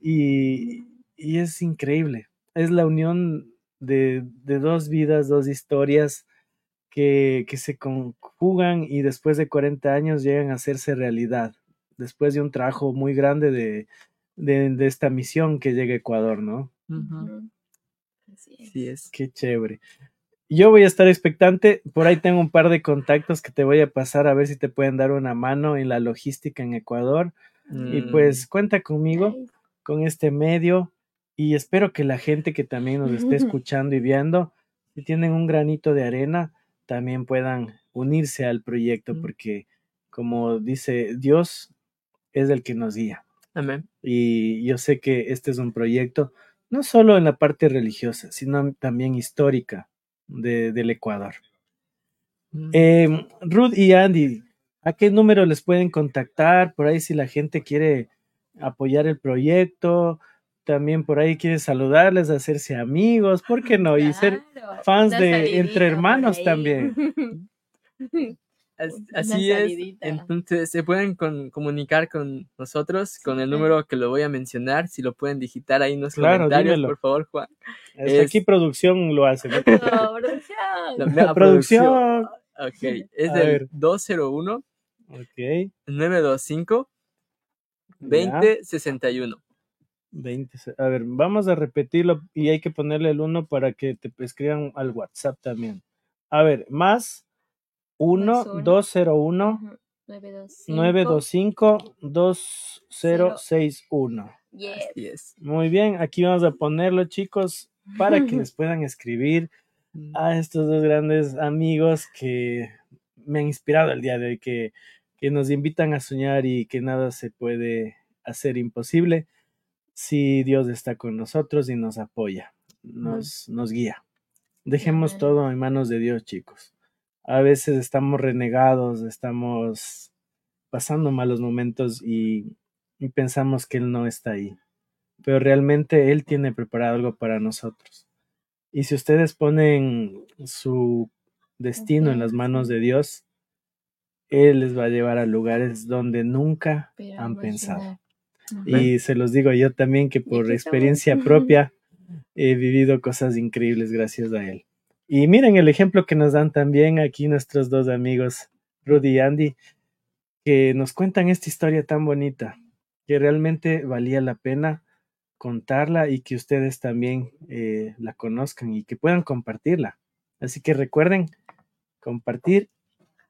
y, y es increíble. Es la unión de, de dos vidas, dos historias que, que se conjugan y después de 40 años llegan a hacerse realidad, después de un trabajo muy grande de, de, de esta misión que llega a Ecuador, ¿no? Así es. Sí es. Qué chévere. Yo voy a estar expectante. Por ahí tengo un par de contactos que te voy a pasar a ver si te pueden dar una mano en la logística en Ecuador. Y Mm, pues cuenta conmigo con este medio y espero que la gente que también nos esté [laughs] escuchando y viendo, si tienen un granito de arena, también puedan unirse al proyecto porque como dice Dios es el que nos guía. amén. Y yo sé que este es un proyecto no solo en la parte religiosa, sino también histórica de- del Ecuador. Mm. Eh, Ruth y Andy, ¿a qué número les pueden contactar? Por ahí si la gente quiere apoyar el proyecto, también por ahí quiere saludarles, hacerse amigos, ¿por qué no? Y ser fans de Entre Hermanos también. Así es. Entonces se pueden con- comunicar con nosotros con el número que lo voy a mencionar. Si lo pueden digitar ahí en los Claro, comentarios, dímelo. por favor, Juan. Hasta Es- aquí producción lo hace. ¿no? [laughs] Producción. La, producción. Ok, es A del ver. 201 Ok, 925 ya. 2061. 20. se- A ver, vamos a repetirlo y hay que ponerle el 1 para que te escriban al WhatsApp también. A ver, más 1 Más uno. 201 Ujú. 925. 925 2061. Yes. Así es. Muy bien, aquí vamos a ponerlo, chicos, para que [laughs] les puedan escribir a estos dos grandes amigos que me han inspirado el día de hoy, que que nos invitan a soñar y que nada se puede hacer imposible si Dios está con nosotros y nos apoya, nos, nos guía. Dejemos Amén. todo en manos de Dios, chicos. A veces estamos renegados, estamos pasando malos momentos y, y pensamos que Él no está ahí. Pero realmente Él tiene preparado algo para nosotros. Y si ustedes ponen su destino en las manos de Dios, Él les va a llevar a lugares donde nunca Pero han pensado. Y se los digo yo también que por experiencia propia [laughs] he vivido cosas increíbles gracias a él. Y miren el ejemplo que nos dan también aquí nuestros dos amigos, Rudy y Andy, que nos cuentan esta historia tan bonita, que realmente valía la pena contarla y que ustedes también eh, la conozcan y que puedan compartirla. Así que recuerden compartir.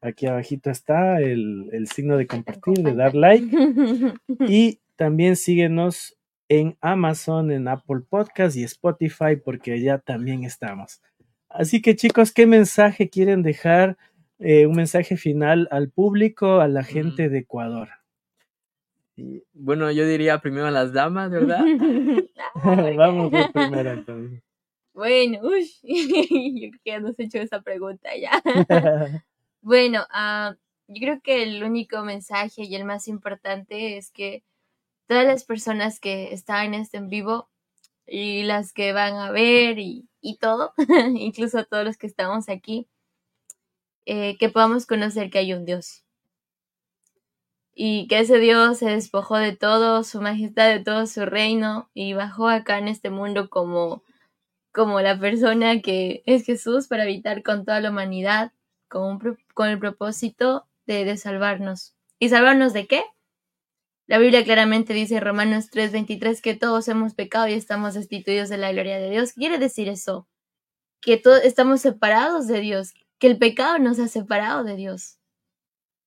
Aquí abajito está el, el signo de compartir, de dar like. [laughs] Y también síguenos en Amazon, en Apple Podcast y Spotify, porque allá también estamos. Así que chicos, ¿qué mensaje quieren dejar? Eh, un mensaje final al público, a la gente de Ecuador. Bueno, yo diría primero a las damas, ¿verdad? [laughs] Vamos de primero entonces. Bueno, uy, [laughs] yo creo que ya nos he hecho esa pregunta ya. [laughs] Bueno, ah, yo creo que el único mensaje y el más importante es que todas las personas que están en este en vivo y las que van a ver y, y todo, [laughs] incluso todos los que estamos aquí, eh, que podamos conocer que hay un Dios. Y que ese Dios se despojó de todo, su majestad, de todo su reino y bajó acá en este mundo como, como la persona que es Jesús para habitar con toda la humanidad con, un con el propósito de, de salvarnos. ¿Y salvarnos de qué? La Biblia claramente dice en Romanos 3:23 que todos hemos pecado y estamos destituidos de la gloria de Dios. ¿Qué quiere decir eso? Que todos estamos separados de Dios, que el pecado nos ha separado de Dios.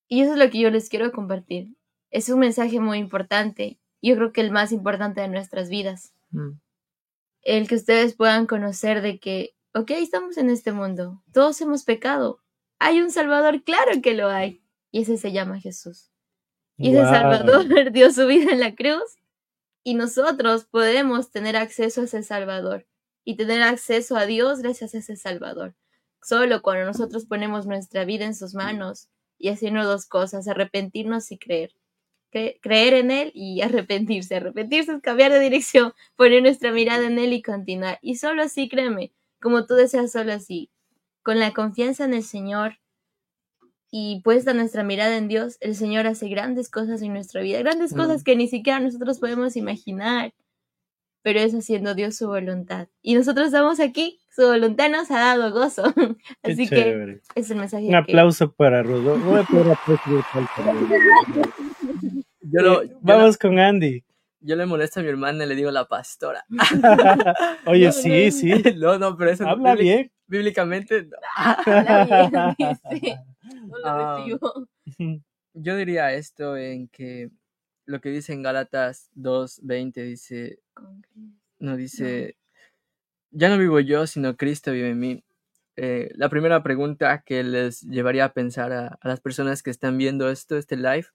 Y eso es lo que yo les quiero compartir. Es un mensaje muy importante. Yo creo que el más importante de nuestras vidas Mm. el que ustedes puedan conocer de que, ok, estamos en este mundo, todos hemos pecado, hay un Salvador, claro que lo hay, y ese se llama Jesús. Y ese Wow. Salvador [laughs] dio su vida en la cruz, y nosotros podemos tener acceso a ese Salvador y tener acceso a Dios gracias a ese Salvador. Solo cuando nosotros ponemos nuestra vida en sus manos y haciendo dos cosas, arrepentirnos y creer. Cre- creer en Él y arrepentirse. Arrepentirse es cambiar de dirección, poner nuestra mirada en Él y continuar. Y solo así, créeme, como tú deseas, solo así, con la confianza en el Señor y puesta nuestra mirada en Dios, el Señor hace grandes cosas en nuestra vida, grandes Mm. cosas que ni siquiera nosotros podemos imaginar, pero es haciendo Dios su voluntad. Y nosotros estamos aquí, su voluntad nos ha dado gozo. [laughs] Así que es el mensaje Un que- aplauso para. Voy a. [laughs] Yo, lo- yo Vamos con Andy. Yo le molesto a mi hermana y le digo la pastora. [laughs] Oye, No, sí, no, sí. no, no, pero eso Habla bien. Bíblicamente, no. [laughs] Habla bien, [laughs] dice. No lo Ah. recibo. yo diría esto en que lo que dice en Gálatas 2.20 dice, no dice, ya no vivo yo, sino Cristo vive en mí. Eh, la primera pregunta que les llevaría a pensar a, a las personas que están viendo esto, este live,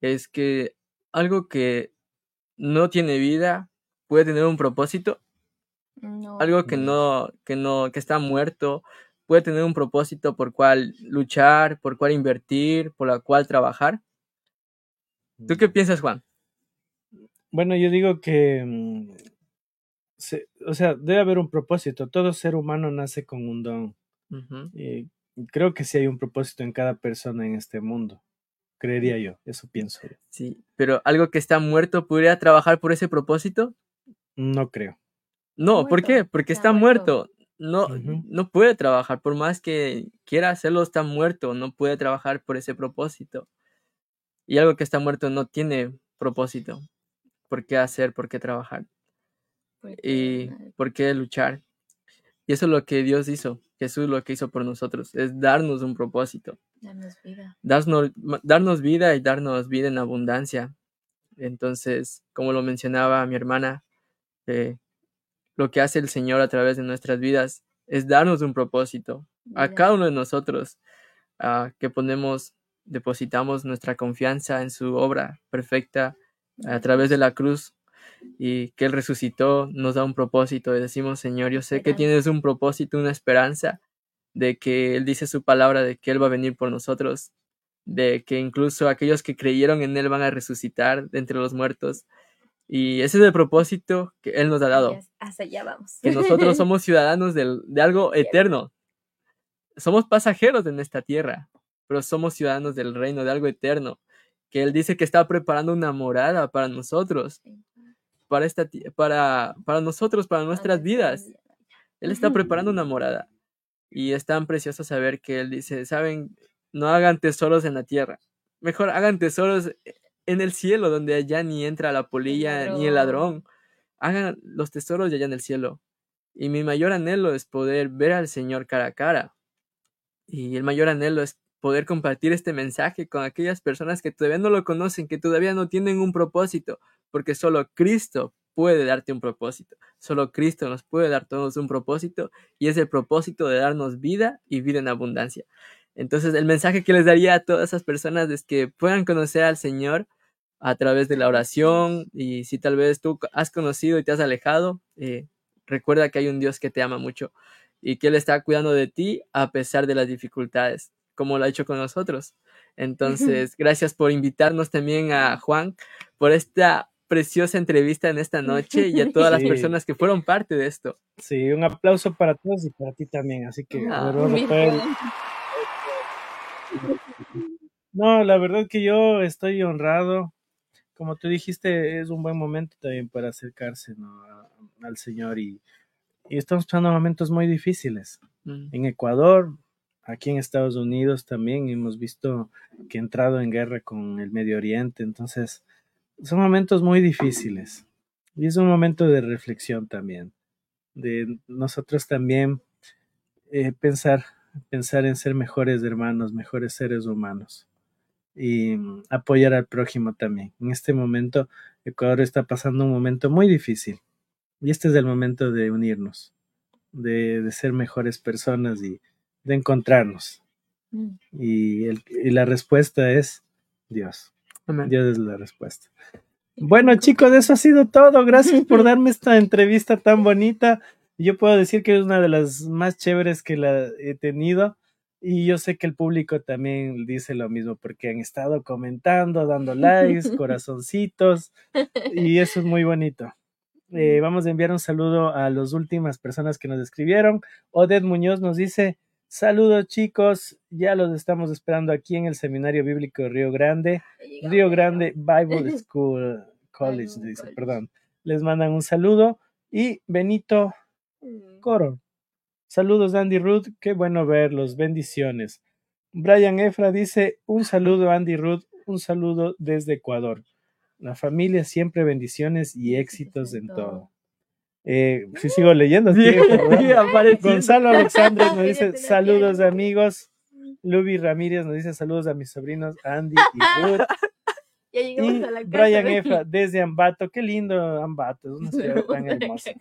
es que algo que no tiene vida puede tener un propósito, No. algo que no, que no, que está muerto, puede tener un propósito por cual luchar, por cual invertir, por la cual trabajar. ¿Tú qué piensas, Juan? Bueno, yo digo que, mm, se- o sea, debe haber un propósito. Todo ser humano nace con un don. Y creo que sí hay un propósito en cada persona en este mundo. Creería yo, eso pienso yo. Sí, pero algo que está muerto podría trabajar por ese propósito. No creo. No, ¿por qué? Porque está está muerto. muerto. No, no puede trabajar, por más que quiera hacerlo, está muerto, no puede trabajar por ese propósito. Y algo que está muerto no tiene propósito. ¿Por qué hacer? ¿Por qué trabajar? Porque, ¿Y por qué luchar? Y eso es lo que Dios hizo. Jesús lo que hizo por nosotros, es darnos un propósito. Danos vida. darnos, darnos vida y darnos vida en abundancia. Entonces, como lo mencionaba mi hermana, eh, lo que hace el Señor a través de nuestras vidas es darnos un propósito a cada uno de nosotros, que ponemos depositamos nuestra confianza en su obra perfecta a través de la cruz y que Él resucitó, nos da un propósito y decimos, Señor, yo sé que tienes un propósito, una esperanza de que Él dice su palabra, de que Él va a venir por nosotros, de que incluso aquellos que creyeron en Él van a resucitar de entre los muertos. Y ese es el propósito que Él nos ha dado Hasta allá vamos. que nosotros [laughs] somos ciudadanos del- de algo eterno. Somos pasajeros en esta tierra, pero somos ciudadanos del reino, de algo eterno. Que Él dice que está preparando una morada para nosotros, para, esta, para, para nosotros, para nuestras vidas. Él está preparando una morada. Y es tan precioso saber que Él dice, saben, no hagan tesoros en la tierra. Mejor hagan tesoros en el cielo, donde allá ni entra la polilla ni el ladrón. Hagan los tesoros de allá en el cielo. Y mi mayor anhelo es poder ver al Señor cara a cara. Y el mayor anhelo es poder compartir este mensaje con aquellas personas que todavía no lo conocen, que todavía no tienen un propósito, porque solo Cristo puede darte un propósito. Solo Cristo nos puede dar todos un propósito y es el propósito de darnos vida y vida en abundancia. Entonces, el mensaje que les daría a todas esas personas es que puedan conocer al Señor a través de la oración y si tal vez tú has conocido y te has alejado, eh, recuerda que hay un Dios que te ama mucho y que Él está cuidando de ti a pesar de las dificultades, como lo ha hecho con nosotros. Entonces, gracias por invitarnos también a Juan por esta preciosa entrevista en esta noche y a [laughs] todas las personas que fueron parte de esto. Sí, un aplauso para todos y para ti también. Así que, Ah, a ver, Bien. Rafael. No, la verdad que yo estoy honrado. Como tú dijiste, es un buen momento también para acercarse ¿no? a- al Señor y, y estamos pasando momentos muy difíciles. Mm, En Ecuador, aquí en Estados Unidos también hemos visto que ha entrado en guerra con el Medio Oriente, entonces son momentos muy difíciles y es un momento de reflexión también, de nosotros también eh, pensar, pensar en ser mejores hermanos, mejores seres humanos y mm, apoyar al prójimo también. En este momento, Ecuador está pasando un momento muy difícil y este es el momento de unirnos, de, de ser mejores personas y de encontrarnos. Mm. Y, el- y la respuesta es Dios. Amén. Dios es la respuesta. Bueno, chicos, eso ha sido todo. Gracias por [laughs] darme esta entrevista tan bonita. Yo puedo decir que es una de las más chéveres que la he tenido. Y yo sé que el público también dice lo mismo porque han estado comentando, dando likes, [laughs] corazoncitos. Y eso es muy bonito. Eh, vamos a enviar un saludo a las últimas personas que nos escribieron. Odette Muñoz nos dice, saludos chicos, ya los estamos esperando aquí en el Seminario Bíblico de Río Grande. Río Grande Bible [laughs] School College, dice, perdón. Les mandan un saludo. Y Benito Mm. Coro. Saludos, Andy Ruth. Qué bueno verlos. Bendiciones. Brian Efra dice: Un saludo, Andy Ruth. Un saludo desde Ecuador. La familia siempre bendiciones y éxitos en todo. Eh, si sigo leyendo, Sí. Gonzalo Alexandre nos dice [laughs] saludos amigos. Luby Ramírez nos dice saludos a mis sobrinos Andy y [laughs] Ruth. Ya llegamos Y a la casa. Brian Efra desde Ambato. Qué lindo Ambato, es una ciudad tan [laughs] hermosa.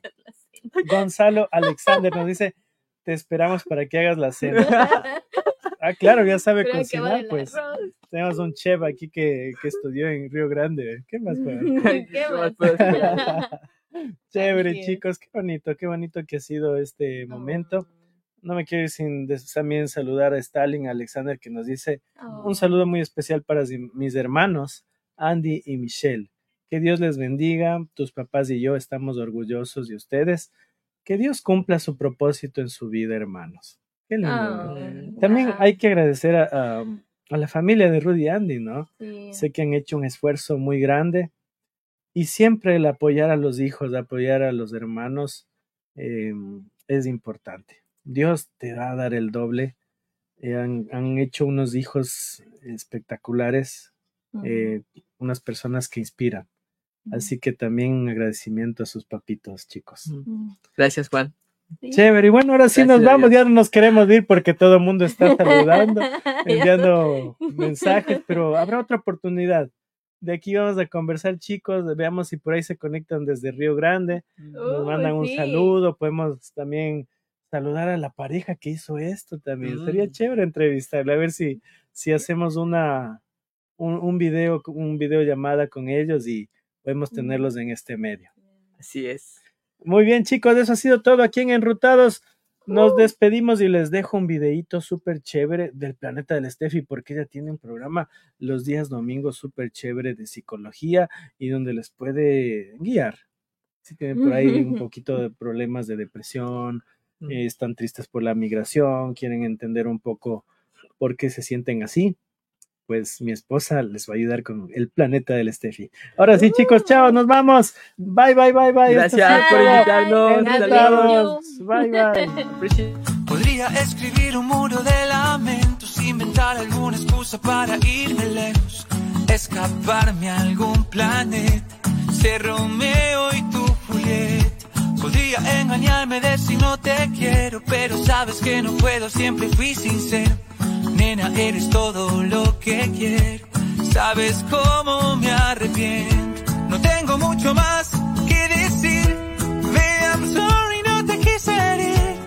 Gonzalo Alexander nos dice te esperamos para que hagas la cena. Ah, claro, ya sabe cocinar, pues. arroz. Tenemos un chef aquí que, que estudió en Río Grande. ¿Qué más? puede ¿Qué más? Chévere, chicos, qué bonito, qué bonito que ha sido este momento. Oh, No me quiero ir sin también saludar a Stalin Alexander que nos dice oh. un saludo muy especial para mis hermanos Andy y Michelle. Que Dios les bendiga, tus papás y yo estamos orgullosos de ustedes. Que Dios cumpla su propósito en su vida, hermanos. Qué lindo. Oh, También hay que agradecer a, a- a la familia de Rudy y Andy, ¿no? sí. Sé que han hecho un esfuerzo muy grande y siempre el apoyar a los hijos, apoyar a los hermanos eh, es importante. Dios te va a dar el doble. Eh, han, han hecho unos hijos espectaculares, eh, unas personas que inspiran. Así que también un agradecimiento a sus papitos, chicos. Mm, Gracias, Juan. sí. Chévere, y bueno, ahora sí Gracias nos vamos, ya no nos queremos ir porque todo el mundo está [laughs] saludando, enviando mensajes, pero habrá otra oportunidad. De aquí vamos a conversar, chicos, veamos si por ahí se conectan desde Río Grande, nos Uh, mandan un sí. saludo, podemos también saludar a la pareja que hizo esto también. Sería Mm. chévere entrevistarle, a ver si, si hacemos una un, un video, un video llamada con ellos y podemos tenerlos en este medio. Así es. Muy bien, chicos, eso ha sido todo aquí en Enrutados. Nos despedimos y les dejo un videíto súper chévere del planeta del Steffi, porque ella tiene un programa los días domingos súper chévere de psicología y donde les puede guiar. Si tienen por ahí un poquito de problemas de depresión, Mm. eh, están tristes por la migración, quieren entender un poco por qué se sienten así, pues mi esposa les va a ayudar con el planeta del Steffi. Ahora sí, chicos, chao, nos vamos. Bye, bye, bye, bye. Gracias por invitarnos. Saludos. Bye, bye. Appreciate- [laughs] Podría escribir un muro de lamentos, inventar alguna excusa para irme lejos, escaparme a algún planeta, ser Romeo y tu Julieta. Podría engañarme, decir no te quiero, pero sabes que no puedo, siempre fui sincero. Nena, eres todo lo que quiero, sabes cómo me arrepiento. No tengo mucho más